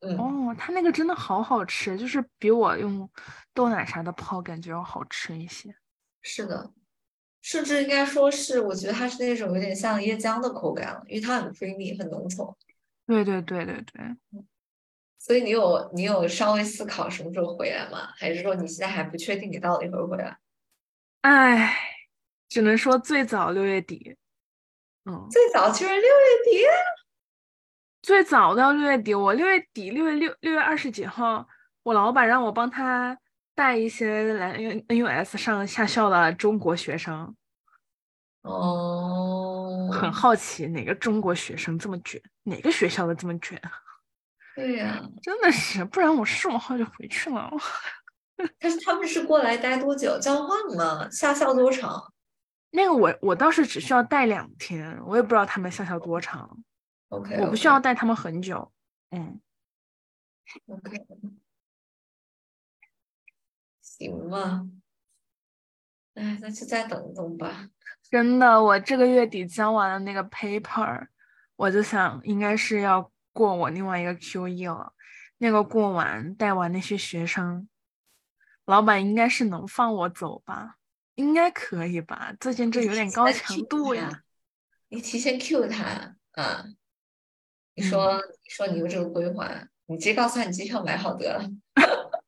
嗯，哦，它那个真的好好吃，就是比我用豆奶啥的泡感觉要好吃一些。是的，甚至应该说是，我觉得它是那种有点像椰浆的口感了，因为它很 creamy，很浓稠。对对对对对。所以你有你有稍微思考什么时候回来吗？还是说你现在还不确定你到底会不回来？唉。只能说最早六月底，嗯，最早就是六月底，最早到六月底。我六月底，六月六六月二十几号，我老板让我帮他带一些来 N N U S 上下校的中国学生。哦，很好奇哪个中国学生这么卷？哪个学校的这么卷？对呀，真的是，不然我十五号就回去了。但是他们是过来待多久？交换吗？下校多长？那个我我倒是只需要带两天，我也不知道他们下校多长。OK，我不需要带他们很久。嗯，OK，行吧。哎，那就再等等吧。真的，我这个月底交完了那个 paper，我就想应该是要过我另外一个 QE 了。那个过完带完那些学生，老板应该是能放我走吧？应该可以吧？最近这有点高强度呀。你提前 Q 他啊？你说，你说你有这个规划，你直接告诉他你机票买好得了。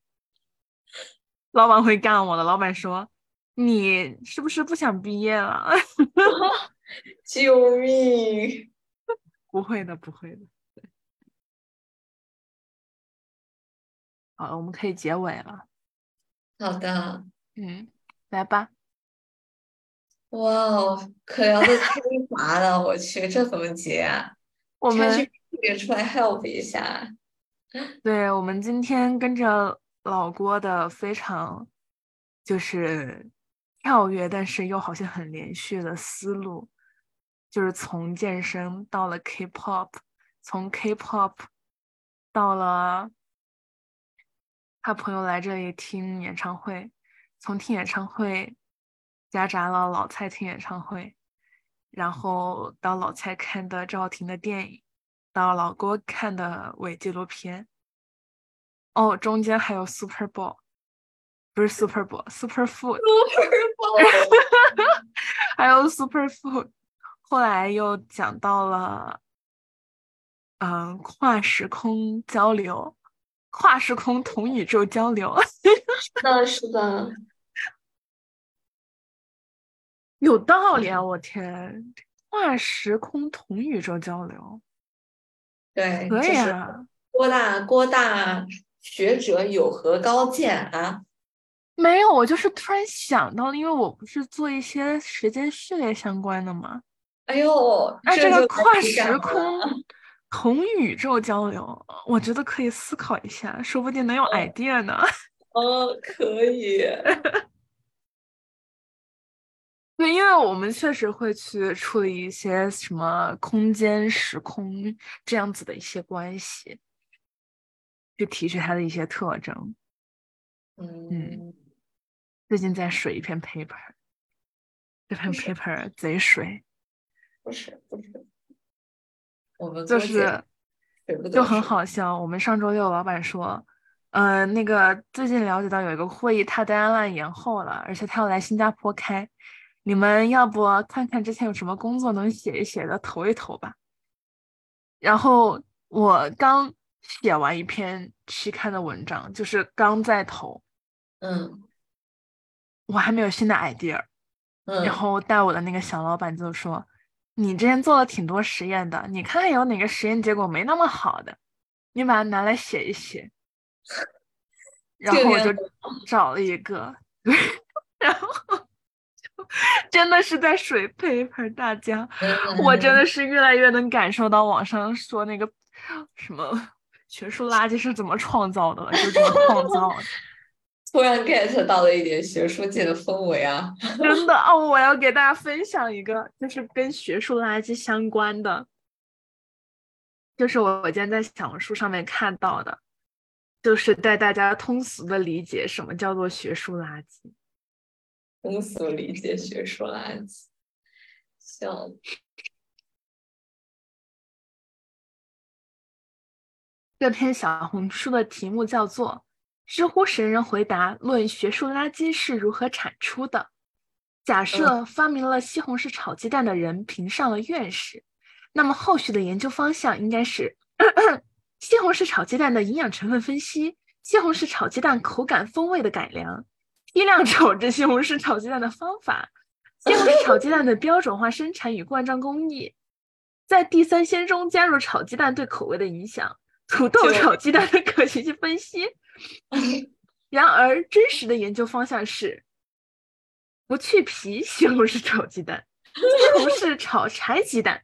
老板会干我的。老板说：“你是不是不想毕业了？” 救命！不会的，不会的。好，我们可以结尾了。好的。嗯，来吧。哇哦，可聊的太麻了，我去，这怎么结啊？我们也出来 help 一下。对，我们今天跟着老郭的非常就是跳跃，但是又好像很连续的思路，就是从健身到了 K-pop，从 K-pop 到了他朋友来这里听演唱会，从听演唱会夹杂了老蔡听演唱会。然后到老蔡看的赵婷的电影，到老郭看的伪纪录片，哦，中间还有 Super Bowl，不是 Super Bowl，Super Food，Super Bowl，还有 Super Food，后来又讲到了，嗯，跨时空交流，跨时空同宇宙交流，是的，是的。有道理啊！我天，跨时空同宇宙交流，对，可以啊。郭大郭大学者有何高见啊？没有，我就是突然想到了，因为我不是做一些时间序列相关的吗？哎呦，那这个跨时空 同宇宙交流，我觉得可以思考一下，说不定能有 idea 呢。哦，可以。对，因为我们确实会去处理一些什么空间、时空这样子的一些关系，去提取它的一些特征。嗯，最近在水一篇 paper，这篇 paper 贼水。不是不是，我们就是就很好笑。我们上周六老板说，嗯，那个最近了解到有一个会议，他 deadline 延后了，而且他要来新加坡开。你们要不看看之前有什么工作能写一写的，投一投吧。然后我刚写完一篇期刊的文章，就是刚在投，嗯，我还没有新的 idea。嗯，然后带我的那个小老板就说：“你之前做了挺多实验的，你看看有哪个实验结果没那么好的，你把它拿来写一写。”然后我就找了一个，然后。真的是在水 paper，大家，我真的是越来越能感受到网上说那个什么学术垃圾是怎么创造的了，就这么创造的。突然 get 到了一点学术界的氛围啊！真的哦，我要给大家分享一个，就是跟学术垃圾相关的，就是我我今天在小红书上面看到的，就是带大家通俗的理解什么叫做学术垃圾。通俗理解学术垃圾，笑。这篇小红书的题目叫做“知乎神人回答：论学术垃圾是如何产出的？”假设发明了西红柿炒鸡蛋的人评上了院士，那么后续的研究方向应该是 西红柿炒鸡蛋的营养成分分析、西红柿炒鸡蛋口感风味的改良。批量炒制西红柿炒鸡蛋的方法，西红柿炒鸡蛋的标准化生产与灌装工艺，在地三鲜中加入炒鸡蛋对口味的影响，土豆炒鸡蛋的可行性分析。然而，真实的研究方向是不去皮西红柿炒鸡蛋，西红柿炒柴鸡蛋，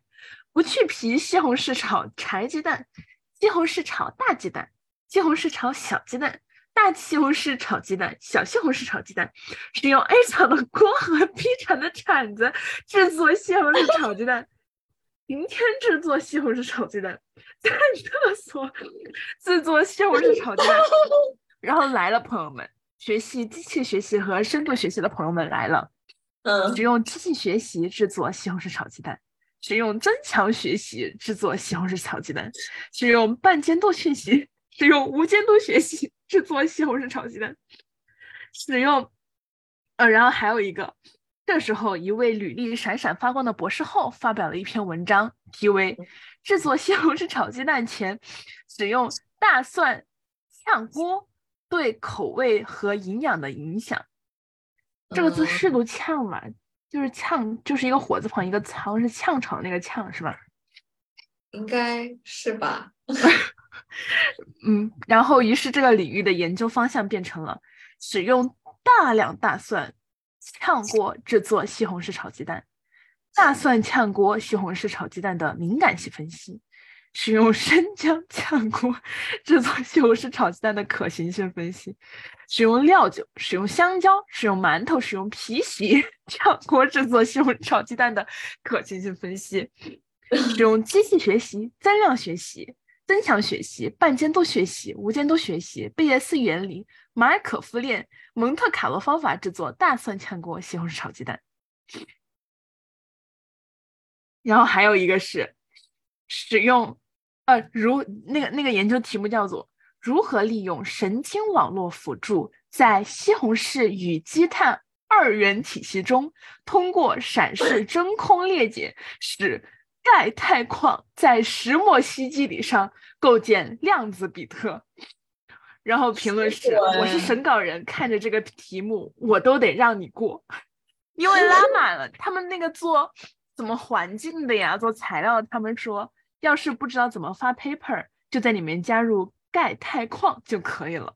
不去皮西红柿炒柴鸡蛋，西红柿炒大鸡蛋，西红柿炒小鸡蛋，大西红柿炒鸡蛋，小西红柿炒鸡蛋。使用 A 厂的锅和 B 厂的铲子制作西红柿炒鸡蛋。明天制作西红柿炒鸡蛋，在厕所制作西红柿炒鸡蛋。然后来了，朋友们，学习机器学习和深度学习的朋友们来了。嗯，使用机器学习制作西红柿炒鸡蛋，使用增强学习制作西红柿炒鸡蛋，使用半监督学习，使用无监督学习制作西红柿炒鸡蛋，使用，呃，然后还有一个，这时候一位履历闪闪发光的博士后发表了一篇文章，题为《制作西红柿炒鸡蛋前使用大蒜炝锅对口味和营养的影响》。这个字是读炝嘛？就是呛，就是一个火字旁一个仓，是呛炒的那个呛是吧？应该是吧。嗯，然后于是这个领域的研究方向变成了使用大量大蒜炝锅制作西红柿炒鸡蛋，大蒜炝锅西红柿炒鸡蛋的敏感性分析。使用生姜炝锅制作西红柿炒鸡蛋的可行性分析，使用料酒、使用香蕉、使用馒头、使用皮席炝锅制作西红柿炒鸡蛋的可行性分析，使用机器学习、增量学习、增强学习、半监督学习、无监督学习、贝叶斯原理、马尔可夫链、蒙特卡洛方法制作大蒜炝锅西红柿炒鸡蛋。然后还有一个是使用。呃，如那个那个研究题目叫做“如何利用神经网络辅助，在西红柿与积碳二元体系中，通过闪 示真空裂解，使钙钛矿在石墨烯基底上构建量子比特。”然后评论是：“我是审稿人，看着这个题目，我都得让你过，因为拉 满了。他们那个做怎么环境的呀？做材料，他们说。”要是不知道怎么发 paper，就在里面加入钙钛矿就可以了。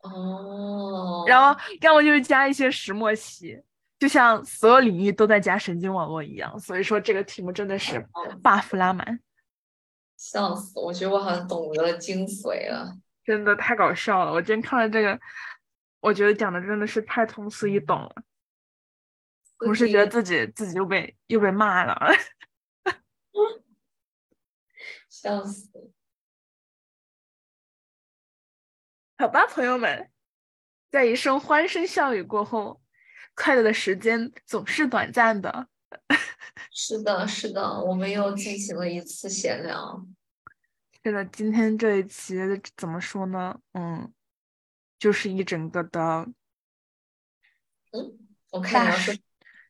哦，然后要么就是加一些石墨烯，就像所有领域都在加神经网络一样。所以说这个题目真的是 buff 拉满，笑死！我觉得我好像懂得了精髓了，真的太搞笑了。我今天看了这个，我觉得讲的真的是太通俗易懂了，同时觉得自己自己又被又被骂了。笑死！好吧，朋友们，在一声欢声笑语过后，快乐的时间总是短暂的。是的，是的，我们又进行了一次闲聊。是的，今天这一期怎么说呢？嗯，就是一整个的，嗯，我看你要说，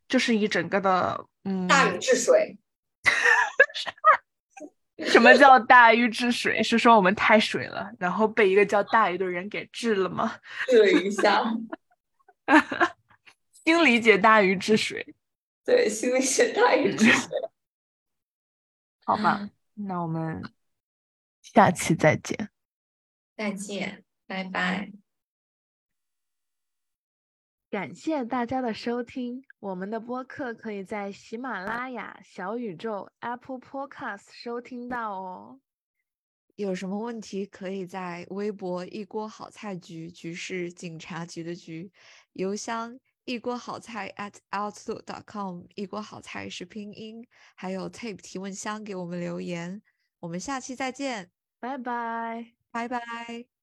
就是一整个的，嗯，大禹治水。什么叫大禹治水？是说我们太水了，然后被一个叫大禹的人给治了吗？治了一下，新理解大禹治水。对，心理解大禹治水。好吧，那我们下期再见。再见，拜拜。感谢大家的收听，我们的播客可以在喜马拉雅、小宇宙、Apple Podcast 收听到哦。有什么问题可以在微博“一锅好菜局”局是警察局的局，邮箱“一锅好菜 at outlook.com”，一锅好菜是拼音，还有 Tape 提问箱给我们留言。我们下期再见，拜拜，拜拜。